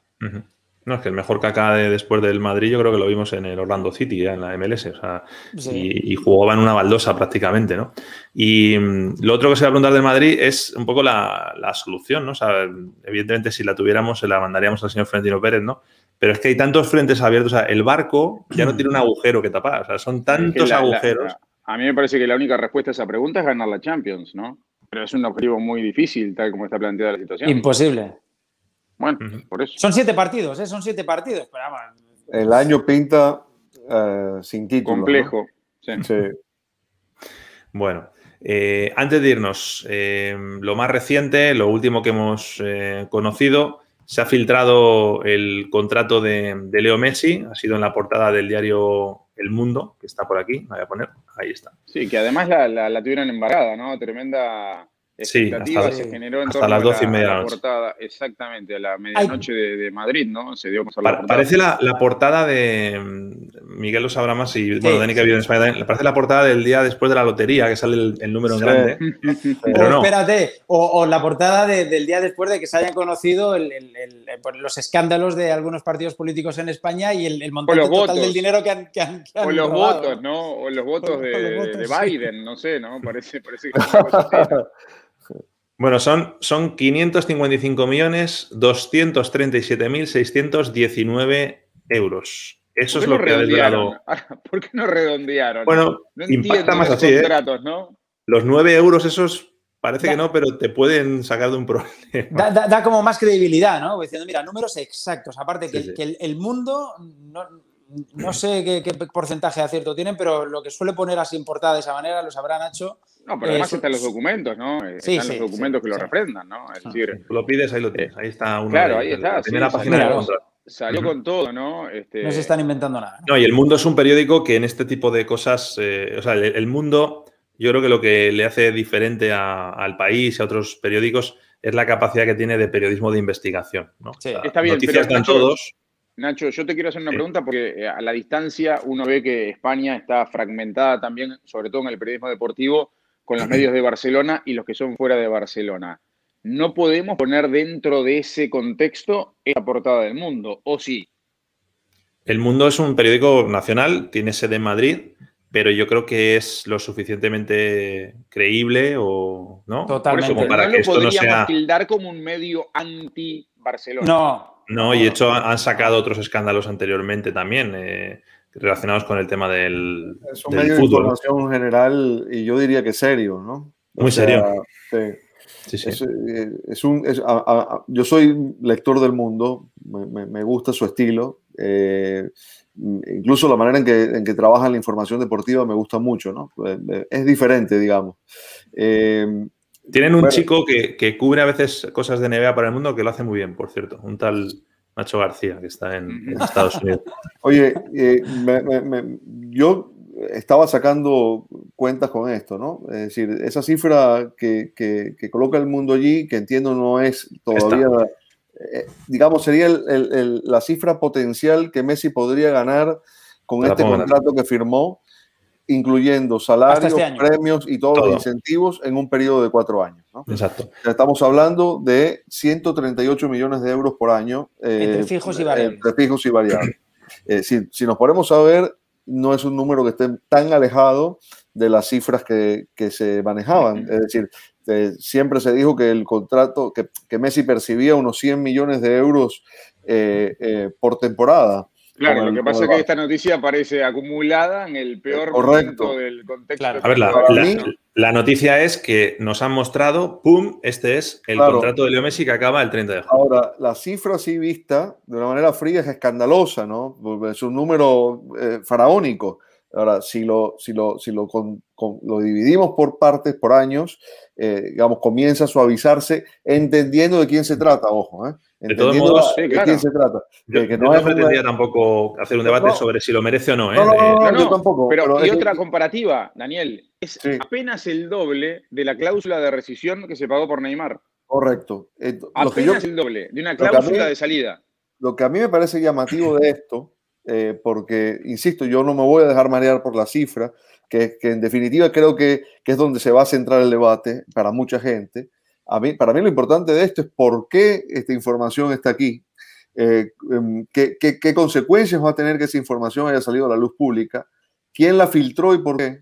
Speaker 1: No, es que el mejor Kaká de, después del Madrid yo creo que lo vimos en el Orlando City, en la MLS, o sea, y, jugaba en una baldosa prácticamente, ¿no? Y mm, lo otro que se va a preguntar del Madrid es un poco la, la, solución, ¿no? O sea, evidentemente si la tuviéramos se la mandaríamos al señor Florentino Pérez, ¿no? Pero es que hay tantos frentes abiertos. O sea, el barco ya no tiene un agujero que tapar. O sea, son tantos agujeros.
Speaker 2: a mí me parece que la única respuesta a esa pregunta es ganar la Champions, ¿no? Pero es un objetivo muy difícil, tal como está planteada la situación.
Speaker 4: Imposible.
Speaker 2: Bueno, por eso.
Speaker 4: Son siete partidos, ¿eh? Son siete partidos. Pero,
Speaker 3: el año pinta eh, sin título.
Speaker 2: Complejo. Sí.
Speaker 1: Bueno, eh, antes de irnos, eh, lo más reciente, lo último que hemos conocido se ha filtrado el contrato de, Leo Messi, ha sido en la portada del diario El Mundo, que está por aquí, voy a poner, ahí está.
Speaker 2: Sí, que además la, la tuvieron embargada, ¿no? Tremenda
Speaker 1: Sí, hasta, se generó en hasta las doce y media
Speaker 2: la, portada, exactamente, a la medianoche de, Madrid, ¿no? Se dio
Speaker 1: la Parece la, portada de. Miguel lo sabrá más y, bueno, Dani que ha vivido en España también. Parece la portada del día después de la lotería, que sale el, número en grande. <laughs>
Speaker 4: Pero no. espérate, o, la portada del día después de que se hayan conocido pues, los escándalos de algunos partidos políticos en España y el, montante total del dinero que han. Que han,
Speaker 2: o los votos, ¿no? O los votos, de, Biden, no sé, ¿no? Parece, parece que. <laughs>
Speaker 1: Bueno, son, son 555.237.619 euros. Eso es lo que ha desvelado. <laughs>
Speaker 2: ¿Por qué no redondearon?
Speaker 1: Bueno, no impacta más así, ¿eh? ¿no? Los 9 euros esos parece que no, pero te pueden sacar de un <laughs> problema.
Speaker 4: Da, como más credibilidad, ¿no? Diciendo, mira, números exactos. Aparte que, que el, mundo, no, sé qué, porcentaje de acierto tienen, pero lo que suele poner así en portada de esa manera los habrán hecho
Speaker 2: no, pero además están los documentos, ¿no? Sí, están los documentos que lo refrendan, ¿no? Es decir,
Speaker 1: lo pides, ahí lo tienes. Ahí está uno.
Speaker 2: Claro, ahí está. La primera página salió, salió con todo, ¿no?
Speaker 4: Este... No se están inventando nada.
Speaker 1: No, y el mundo es un periódico que en este tipo de cosas, eh, o sea, el, mundo, yo creo que lo que le hace diferente al país y a otros periódicos es la capacidad que tiene de periodismo de investigación, ¿no?
Speaker 2: Sí, está bien. Noticias pero, todos. Nacho, yo te quiero hacer una pregunta porque eh, a la distancia uno ve que España está fragmentada también, sobre todo en el periodismo deportivo, con los medios de Barcelona y los que son fuera de Barcelona. No podemos poner dentro de ese contexto esa portada del mundo, ¿o sí?
Speaker 1: El Mundo es un periódico nacional, tiene sede en Madrid, pero yo creo que es lo suficientemente creíble o no
Speaker 4: Totalmente.
Speaker 2: Por eso,
Speaker 1: para
Speaker 2: no
Speaker 1: que
Speaker 2: lo
Speaker 1: esto no
Speaker 2: podríamos
Speaker 1: sea
Speaker 2: tildar como un medio anti-Barcelona.
Speaker 4: No.
Speaker 1: no y de hecho han sacado otros escándalos anteriormente también eh, relacionados con el tema del,
Speaker 3: Es un
Speaker 1: del
Speaker 3: medio de información general y yo diría que serio, ¿no? O
Speaker 1: Muy
Speaker 3: sea,
Speaker 1: serio.
Speaker 3: sí.
Speaker 1: Sí, sí.
Speaker 3: Es, eh, es un, es- a- a- a- yo soy lector del mundo, me, me- me gusta su estilo, eh, incluso la manera en que, en que trabajan la información deportiva me gusta mucho, ¿no? Eh, Es diferente, digamos. Eh,
Speaker 1: Tienen un
Speaker 3: Bueno.
Speaker 1: chico que, que cubre a veces cosas de NBA para el mundo que lo hace muy bien, por cierto. Un tal Nacho García, que está en, en Estados Unidos. <laughs>
Speaker 3: Oye, eh, me- me- me- yo estaba sacando cuentas con esto, ¿no? Es decir, esa cifra que, que- que coloca el mundo allí, que entiendo no es todavía, eh, digamos, sería el- el- el- la cifra potencial que Messi podría ganar con
Speaker 1: Te
Speaker 3: este contrato que firmó, incluyendo salarios,
Speaker 4: este año.
Speaker 3: premios y todos
Speaker 1: Todo.
Speaker 3: los incentivos en un periodo de cuatro años. ¿no?
Speaker 1: Exacto.
Speaker 3: Estamos hablando de 138 millones de euros por año. eh,
Speaker 4: Entre fijos y variables.
Speaker 3: Entre fijos y variables. Eh, si, si nos ponemos a ver, no es un número que esté tan alejado de las cifras que, que se manejaban. Es decir, eh, siempre se dijo que el contrato, que, que Messi percibía unos 100 millones de euros eh, eh, por temporada.
Speaker 2: Claro, lo que pasa es que esta noticia aparece acumulada en el peor
Speaker 3: Correcto.
Speaker 2: momento del contexto.
Speaker 4: Claro.
Speaker 1: A ver, la, noticia es que nos han mostrado, ¡pum! Este es el
Speaker 3: Claro.
Speaker 1: contrato de Leo Messi que acaba el 30 de junio.
Speaker 3: Ahora, la cifra así vista de una manera fría es escandalosa, ¿no? Porque Es un número eh, faraónico. Ahora, si lo, si lo, si lo, con- con- lo dividimos por partes, por años, eh, digamos, comienza a suavizarse entendiendo de quién se trata, ojo, ¿eh?
Speaker 1: De todos modos,
Speaker 2: sí,
Speaker 3: de
Speaker 2: claro.
Speaker 3: quién se trata.
Speaker 1: Yo,
Speaker 3: Que- que
Speaker 1: yo
Speaker 3: no
Speaker 1: no
Speaker 3: una-
Speaker 1: pretendía tampoco hacer un debate
Speaker 3: No.
Speaker 1: sobre si lo merece o no. ¿eh?
Speaker 3: No, no,
Speaker 1: Eh,
Speaker 3: no,
Speaker 2: No,
Speaker 3: yo
Speaker 2: no,
Speaker 3: tampoco,
Speaker 2: pero,
Speaker 3: pero
Speaker 2: y
Speaker 3: es
Speaker 2: otra comparativa, Daniel, es
Speaker 3: Sí.
Speaker 2: apenas el doble de la cláusula de rescisión que se pagó por Neymar.
Speaker 3: Correcto. Eh, lo, que yo,
Speaker 2: Apenas el doble de una
Speaker 3: mí-
Speaker 2: cláusula de salida.
Speaker 3: lo que a mí me parece llamativo de esto, eh, porque, insisto, yo no me voy a dejar marear por la cifra, que, que en definitiva creo que, que es donde se va a centrar el debate para mucha gente. A mí, para mí lo importante de esto es por qué esta información está aquí, eh, em, qué, qué- qué consecuencias va a tener que esa información haya salido a la luz pública, quién la filtró y por qué.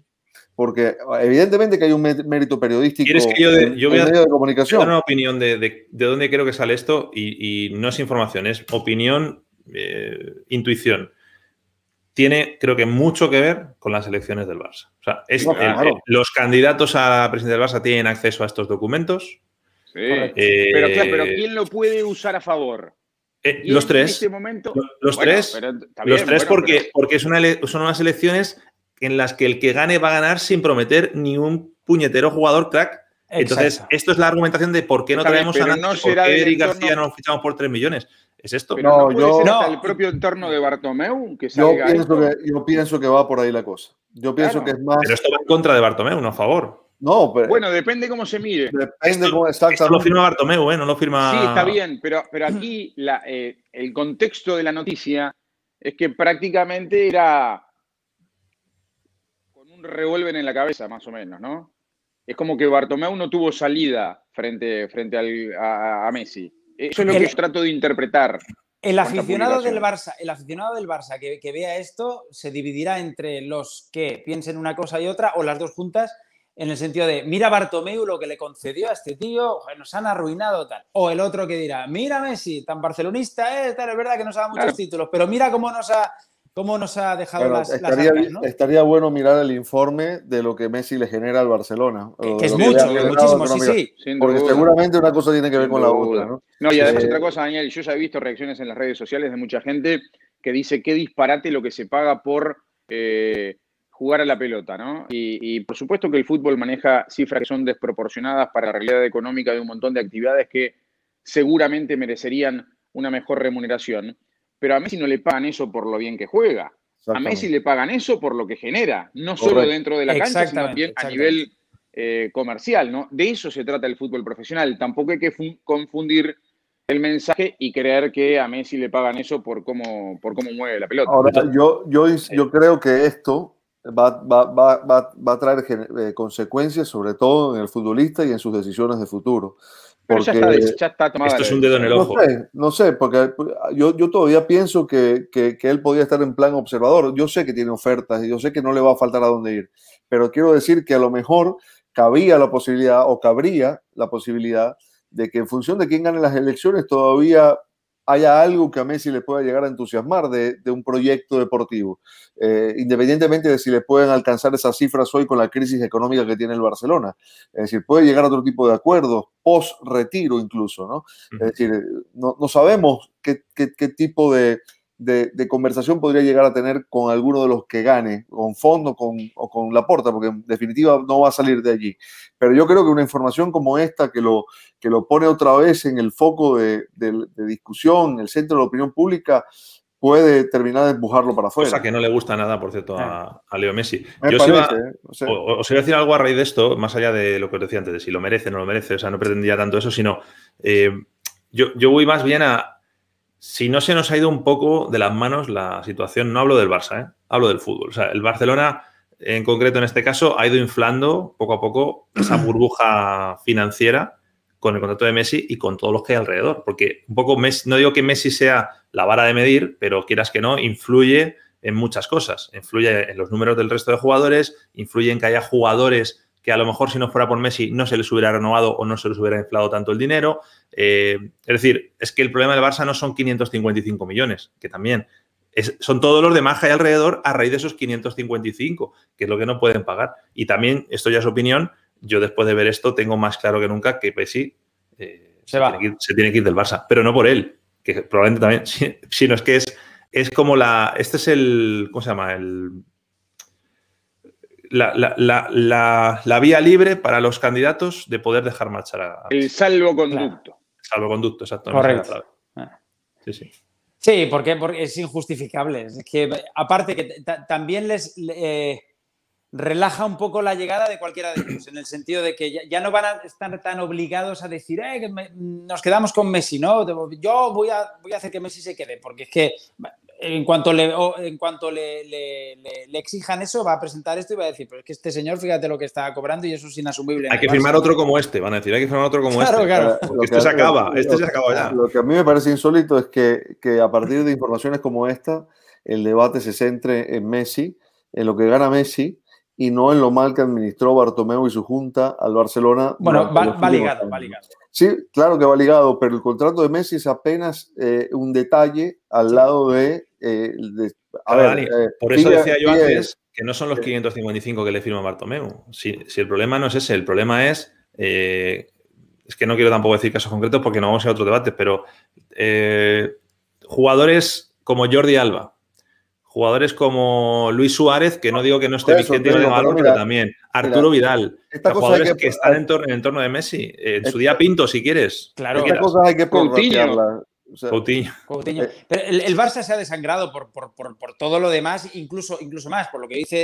Speaker 3: Porque evidentemente que hay un mé- mérito periodístico
Speaker 1: ¿Quieres que yo de- yo voy a-
Speaker 3: medio de
Speaker 1: Voy a
Speaker 3: comunicación.
Speaker 1: dar una opinión de, de- de dónde creo que sale esto y, y no es información, es opinión, eh, intuición. Tiene, creo que, mucho que ver con las elecciones del Barça. O sea, es-
Speaker 3: No,
Speaker 1: el-
Speaker 3: claro.
Speaker 1: el- los candidatos a la presidencia del Barça tienen acceso a estos documentos.
Speaker 2: Sí.
Speaker 1: Eh,
Speaker 2: Pero, claro, pero ¿quién lo puede usar a favor?
Speaker 1: eh, los
Speaker 2: en
Speaker 1: tres.
Speaker 2: este momento,
Speaker 1: Lo- Los
Speaker 2: Bueno,
Speaker 1: tres.
Speaker 2: pero
Speaker 1: Los tres
Speaker 2: bueno,
Speaker 1: porque,
Speaker 2: pero-
Speaker 1: porque es una son unas elecciones en las que el que gane va a ganar sin prometer ni un puñetero jugador crack. Entonces,
Speaker 4: Exacto.
Speaker 1: esto es la argumentación de por qué no
Speaker 2: pero
Speaker 1: a nadie,
Speaker 2: no
Speaker 1: por qué Eric García no lo fichamos por 3 millones. ¿Es esto?
Speaker 2: pero
Speaker 3: No,
Speaker 2: no, puede
Speaker 3: yo-
Speaker 2: ser hasta
Speaker 4: No.
Speaker 2: el propio entorno de Bartomeu que
Speaker 3: Yo pienso,
Speaker 2: esto.
Speaker 3: que, yo pienso que va por ahí la cosa. Yo pienso
Speaker 2: Claro.
Speaker 3: que es más.
Speaker 1: Pero esto va en contra de Bartomeu, no a favor.
Speaker 3: No, pero
Speaker 2: Bueno, depende cómo se mire.
Speaker 3: depende cómo
Speaker 1: Esto lo
Speaker 3: exactamente.
Speaker 1: firma Bartomeu, ¿eh? No lo firma.
Speaker 2: Sí, está bien, pero, pero aquí la, eh, el contexto de la noticia es que prácticamente era con un revólver en la cabeza, más o menos, ¿no? Es como que Bartomeu no tuvo salida frente, frente al- a, a Messi. Eso es lo
Speaker 4: El-
Speaker 2: que yo trato de interpretar.
Speaker 4: El aficionado del. Barça, el aficionado del Barça que, que vea esto se dividirá entre los que piensen una cosa y otra o las dos juntas en el sentido de mira Bartomeu lo que le concedió a este tío, nos han arruinado tal. O el otro que dirá, mira Messi, tan barcelonista es, tal, es verdad que nos ha dado muchos
Speaker 2: Claro.
Speaker 4: títulos, pero mira cómo nos ha, cómo nos ha dejado
Speaker 3: Bueno,
Speaker 4: las, las
Speaker 3: estaría,
Speaker 4: arcas, ¿no?
Speaker 3: estaría bueno mirar el informe de lo que Messi le genera al Barcelona.
Speaker 4: Que, es mucho, que muchísimo, sí, sí.
Speaker 2: Sin
Speaker 3: Porque
Speaker 2: duda.
Speaker 3: seguramente una cosa tiene que ver con la otra, ¿no?
Speaker 2: No, y además
Speaker 3: Eh,
Speaker 2: otra cosa, Daniel, yo ya he visto reacciones en las redes sociales de mucha gente que dice qué disparate lo que se paga por eh, jugar a la pelota, ¿no? Y, y por supuesto que el fútbol maneja cifras que son desproporcionadas para la realidad económica de un montón de actividades que seguramente merecerían una mejor remuneración, pero a Messi no le pagan eso por lo bien que juega. A. Messi le pagan eso por lo que genera, no solo dentro de la cancha, sino también a nivel eh, comercial, ¿no? De eso se trata el fútbol profesional. Tampoco hay que fu- confundir el mensaje y creer que a Messi le pagan eso por cómo, por cómo mueve la pelota.
Speaker 3: Ahora, yo, yo, yo creo que esto va, va, va, va, va a traer eh, consecuencias, sobre todo en el futbolista y en sus decisiones de futuro.
Speaker 2: Porque, ya, está,
Speaker 1: Esto es un dedo en el ojo.
Speaker 3: No sé, no sé porque yo, yo todavía pienso que, que, que, él podía estar en plan observador. Yo sé que tiene ofertas y yo sé que no le va a faltar a dónde ir. Pero quiero decir que a lo mejor cabía la posibilidad o cabría la posibilidad de que en función de quién gane las elecciones todavía haya algo que a Messi le pueda llegar a entusiasmar de, un proyecto deportivo, eh, independientemente de si le pueden alcanzar esas cifras hoy con la crisis económica que tiene el Barcelona. Es decir, puede llegar a otro tipo de acuerdos, post-retiro incluso, ¿no? Es decir, no, sabemos qué, qué tipo de, de, conversación podría llegar a tener con alguno de los que gane, con Fondo con, o con Laporta, porque en definitiva no va a salir de allí. Pero yo creo que una información como esta, que lo, que lo pone otra vez en el foco de, discusión, en el centro de la opinión pública, puede terminar de empujarlo para afuera.
Speaker 1: Cosa que no le gusta nada, por cierto, a, Leo Messi. Yo os, iba, a decir algo a raíz de esto, más allá de lo que os decía antes, de si lo merece o no lo merece, o sea, no pretendía tanto eso, sino eh, yo, yo voy más bien a, si no se nos ha ido un poco de las manos la situación, no hablo del Barça, ¿eh? hablo del fútbol. O sea, el Barcelona, en concreto en este caso, ha ido inflando poco a poco esa <clears throat> burbuja financiera con el contrato de Messi y con todos los que hay alrededor. Porque un poco, no digo que Messi sea la vara de medir, pero quieras que no, influye en muchas cosas. Influye en los números del resto de jugadores, influye en que haya jugadores que a lo mejor si no fuera por Messi no se les hubiera renovado o no se les hubiera inflado tanto el dinero. Eh, es decir, es que el problema del Barça no son 555 millones, que también son todos los de Maja y alrededor a raíz de esos 555, que es lo que no pueden pagar. Y también, esto ya es opinión, yo después de ver esto tengo más claro que nunca que Messi eh, se, va. se tiene que ir del Barça, pero no por él, que probablemente también, <laughs> sino es que es, es como la, este es el, ¿cómo se llama? El la, vía libre para los candidatos de poder dejar marchar a.
Speaker 2: El salvoconducto.
Speaker 1: Salvoconducto, exacto.
Speaker 4: Correcto. Ah. Sí, sí. Sí, porque, porque, es injustificable. Es que, aparte, que también les eh, relaja un poco la llegada de cualquiera de ellos, en el sentido de que ya, no van a estar tan obligados a decir, eh, que nos quedamos con Messi, ¿no? Yo voy a, voy a hacer que Messi se quede, porque es que en cuanto, le, en cuanto le, le, exijan eso, va a presentar esto y va a decir, pero es que este señor, fíjate lo que está cobrando y eso es inasumible.
Speaker 1: Hay que firmar otro como este, van a decir, hay que firmar otro como este. Claro. Este se acaba, este se acaba ya.
Speaker 3: Lo que a mí me parece insólito es que, que a partir de informaciones como esta, el debate se centre en Messi, en lo que gana Messi, y no en lo mal que administró Bartomeu y su junta al Barcelona.
Speaker 4: Bueno, va, ligado, va ligado.
Speaker 3: Sí, claro que va ligado, pero el contrato de Messi es apenas eh, un detalle al lado de... Eh,
Speaker 1: a ver, eh, por eso decía yo antes que no son los 555 que le firma Bartomeu. Si, si, el problema no es ese, el problema es... es que no quiero tampoco decir casos concretos porque no vamos a otro debate, pero jugadores como Jordi Alba, Jugadores como Luis Suárez, que no digo que no esté vigente valor, pero también. Arturo Vidal. jugadores que, están en, en, el entorno de Messi. En su día Pinto, si quieres.
Speaker 3: Claro. Estas cosas hay que
Speaker 1: Coutinho. Coutinho.
Speaker 4: Coutinho. Pero el, Barça se ha desangrado por, por, por, todo lo demás, incluso, incluso más, por lo que dice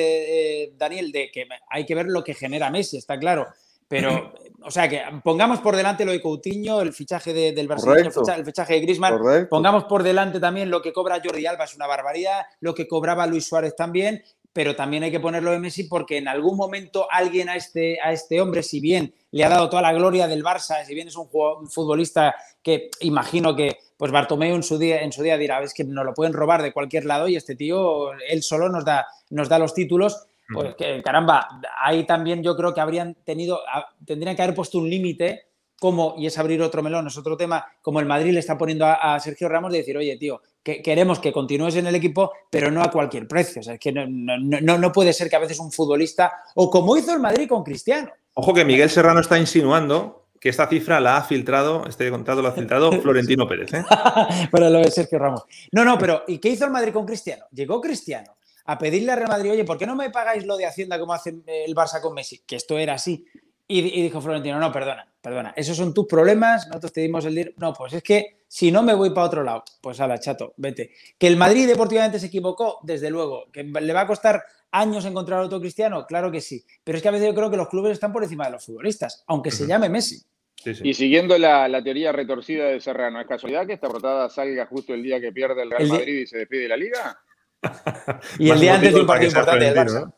Speaker 4: eh, Daniel, de que hay que ver lo que genera Messi, está claro. Pero, o sea, que pongamos por delante lo de Coutinho, el fichaje del Barcelona, el fichaje, de Griezmann, pongamos por delante también lo que cobra Jordi Alba, es una barbaridad, lo que cobraba Luis Suárez también, pero también hay que ponerlo de Messi porque en algún momento alguien a este, a este hombre, si bien le ha dado toda la gloria del Barça, si bien es un, futbolista que imagino que pues Bartomeu en su día, en su día dirá, es que nos lo pueden robar de cualquier lado y este tío, él solo nos da, nos da los títulos, pues que, caramba, ahí también yo creo que habrían tenido, tendrían que haber puesto un límite, como, y es abrir otro melón, es otro tema, como el Madrid le está poniendo a, Sergio Ramos de decir, oye, tío, que queremos que continúes en el equipo, pero no a cualquier precio. O sea, es que no, no, no puede ser que a veces un futbolista, o como hizo el Madrid con Cristiano.
Speaker 1: Ojo que Miguel Serrano está insinuando que esta cifra la ha filtrado, este contrato lo ha filtrado <laughs> Florentino Pérez. ¿eh? <laughs>
Speaker 4: Para lo de Sergio Ramos. No, no, pero ¿y qué hizo el Madrid con Cristiano? Llegó Cristiano a pedirle a Real Madrid, oye, ¿por qué no me pagáis lo de Hacienda como hace el Barça con Messi? Que esto era así. Y, dijo Florentino, no, perdona, perdona, esos son tus problemas, nosotros te dimos el dinero. No, pues es que si no me voy para otro lado, pues la chato, vete. Que el Madrid deportivamente se equivocó, desde luego. Que le va a costar años encontrar otro cristiano, claro que sí. Pero es que a veces yo creo que los clubes están por encima de los futbolistas, aunque se llame Messi.
Speaker 2: Y siguiendo la, teoría retorcida de Serrano, ¿es casualidad que esta portada salga justo el día que pierde el Real Madrid y se despide de la liga? <laughs>
Speaker 4: y el día antes de un partido importante del Barça.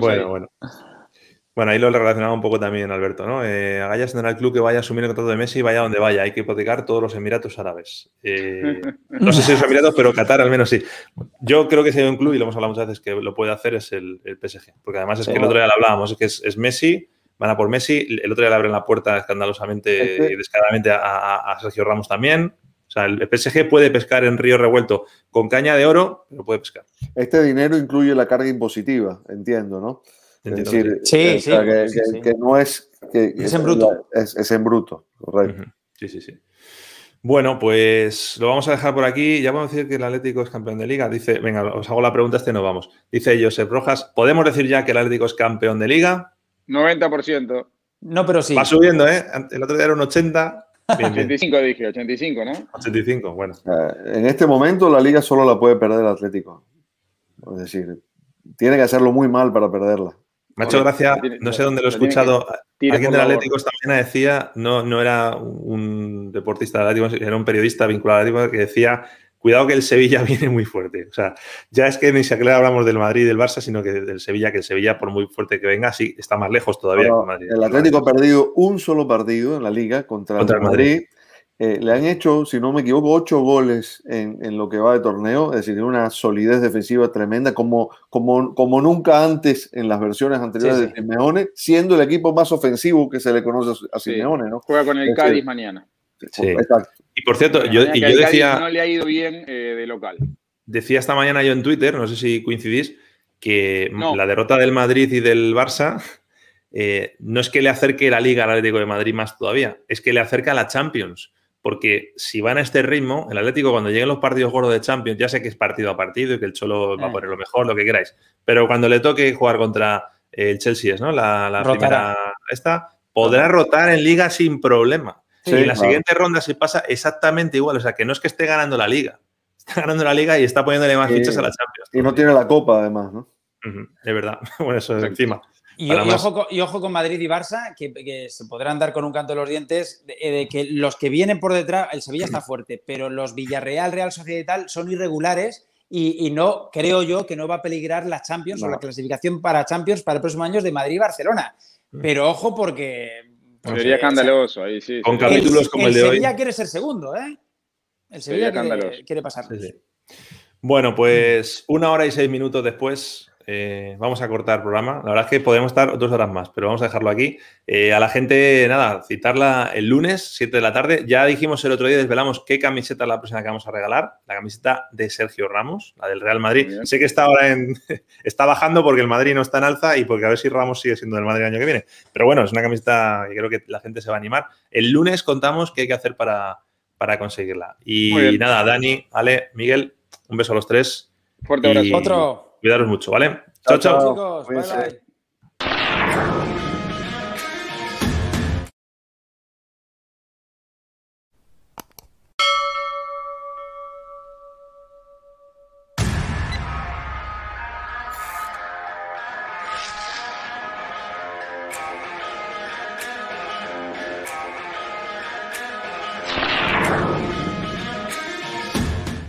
Speaker 1: bueno, bueno. Bueno, ahí lo relacionaba un poco también, Alberto, ¿no? Eh, Agallas tendrá el club que vaya a asumir el contrato de Messi y vaya donde vaya. Hay que hipotecar todos los Emiratos Árabes. Eh, no sé si los <laughs> Emiratos, pero Qatar al menos sí. Yo creo que si hay un club, y lo hemos hablado muchas veces, que lo puede hacer es el, PSG. Porque además es que el otro día lo hablábamos, es que es, Messi, van a por Messi. El otro día le abren la puerta escandalosamente y descaradamente a, Sergio Ramos también. O sea, el PSG puede pescar en río revuelto con caña de oro, pero puede pescar.
Speaker 3: Este dinero incluye la carga impositiva, entiendo, ¿no? Es decir,
Speaker 4: sí, sí,
Speaker 3: que, no es. Que,
Speaker 4: es en bruto.
Speaker 3: Es, en bruto, correcto.
Speaker 1: Sí, sí, sí. Bueno, pues lo vamos a dejar por aquí. Ya vamos a decir que el Atlético es campeón de liga. Dice, venga, os hago la pregunta, este no vamos. Dice Josep Rojas, ¿podemos decir ya que el Atlético es campeón de liga?
Speaker 2: 90%.
Speaker 4: No, pero sí.
Speaker 1: Va subiendo, ¿eh? El otro día era un 80.
Speaker 2: 85 dije, 85, ¿no?
Speaker 1: 85, bueno.
Speaker 3: Eh, en este momento la liga solo la puede perder el Atlético. Es decir, tiene que hacerlo muy mal para perderla.
Speaker 1: Me ha hecho gracia, no sé dónde lo he escuchado. Alguien del Atlético esta mañana decía, no, no era un deportista del Atlético, era un periodista vinculado al Atlético que decía, cuidado que el Sevilla <laughs> viene muy fuerte. O sea, ya es que ni siquiera hablamos del Madrid y del Barça, sino que del Sevilla, que el Sevilla, por muy fuerte que venga, sí, está más lejos todavía.
Speaker 3: el Atlético ha perdido un solo partido en la liga contra, el Madrid eh, le han hecho, si no me equivoco, ocho goles en, lo que va de torneo, es decir, una solidez defensiva tremenda, como, como, como nunca antes en las versiones anteriores de Simeone, siendo el equipo más ofensivo que se le conoce a Simeone. ¿no?
Speaker 2: Juega con el Cádiz mañana.
Speaker 1: Exacto. Y por cierto, yo, y yo decía.
Speaker 2: No le ha ido bien eh, de local.
Speaker 1: Decía esta mañana yo en Twitter, no sé si coincidís, que la derrota del Madrid y del Barça eh, no es que le acerque la Liga al Atlético de Madrid más todavía, es que le acerca a la Champions porque si van a este ritmo, el Atlético cuando lleguen los partidos gordos de Champions, ya sé que es partido a partido y que el Cholo va a poner lo mejor, lo que queráis, pero cuando le toque jugar contra el Chelsea, ¿no? La, primera esta, podrá rotar en liga sin problema. Y en la siguiente ronda se pasa exactamente igual, o sea, que no es que esté ganando la liga, <laughs> está ganando la liga y está poniéndole más fichas a la Champions.
Speaker 3: Y no tiene la copa, además, ¿no?
Speaker 1: de verdad, <laughs> bueno, eso es encima.
Speaker 4: Y, ojo, con Madrid y Barça, que, se podrán dar con un canto de los dientes, de, eh, que los que vienen por detrás, el Sevilla está fuerte, pero los Villarreal, Real Sociedad y tal son irregulares y, no, creo yo, que no va a peligrar la Champions o la clasificación para Champions para el próximo año de Madrid y Barcelona. Mm. Pero ojo porque...
Speaker 2: Sería escandaloso ahí, sí.
Speaker 1: Con capítulos como el, de hoy.
Speaker 4: El Sevilla quiere ser segundo, ¿eh? El Sevilla quiere, quiere, pasar.
Speaker 1: Bueno, pues una hora y seis minutos después eh, vamos a cortar el programa. La verdad es que podemos estar dos horas más, pero vamos a dejarlo aquí. Eh, a la gente, nada, citarla el lunes, 7 de la tarde. Ya dijimos el otro día, desvelamos qué camiseta es la próxima que vamos a regalar. La camiseta de Sergio Ramos, la del Real Madrid. Sé que está ahora en. <laughs> está bajando porque el Madrid no está en alza y porque a ver si Ramos sigue siendo del Madrid el año que viene. Pero bueno, es una camiseta que creo que la gente se va a animar. El lunes contamos qué hay que hacer para, para conseguirla. Y nada, Dani, Ale, Miguel, un beso a los tres.
Speaker 2: Fuerte abrazo.
Speaker 4: Otro.
Speaker 1: Cuidaros mucho, ¿vale? Chao, chao.
Speaker 4: chao. Chicos, bye, bye.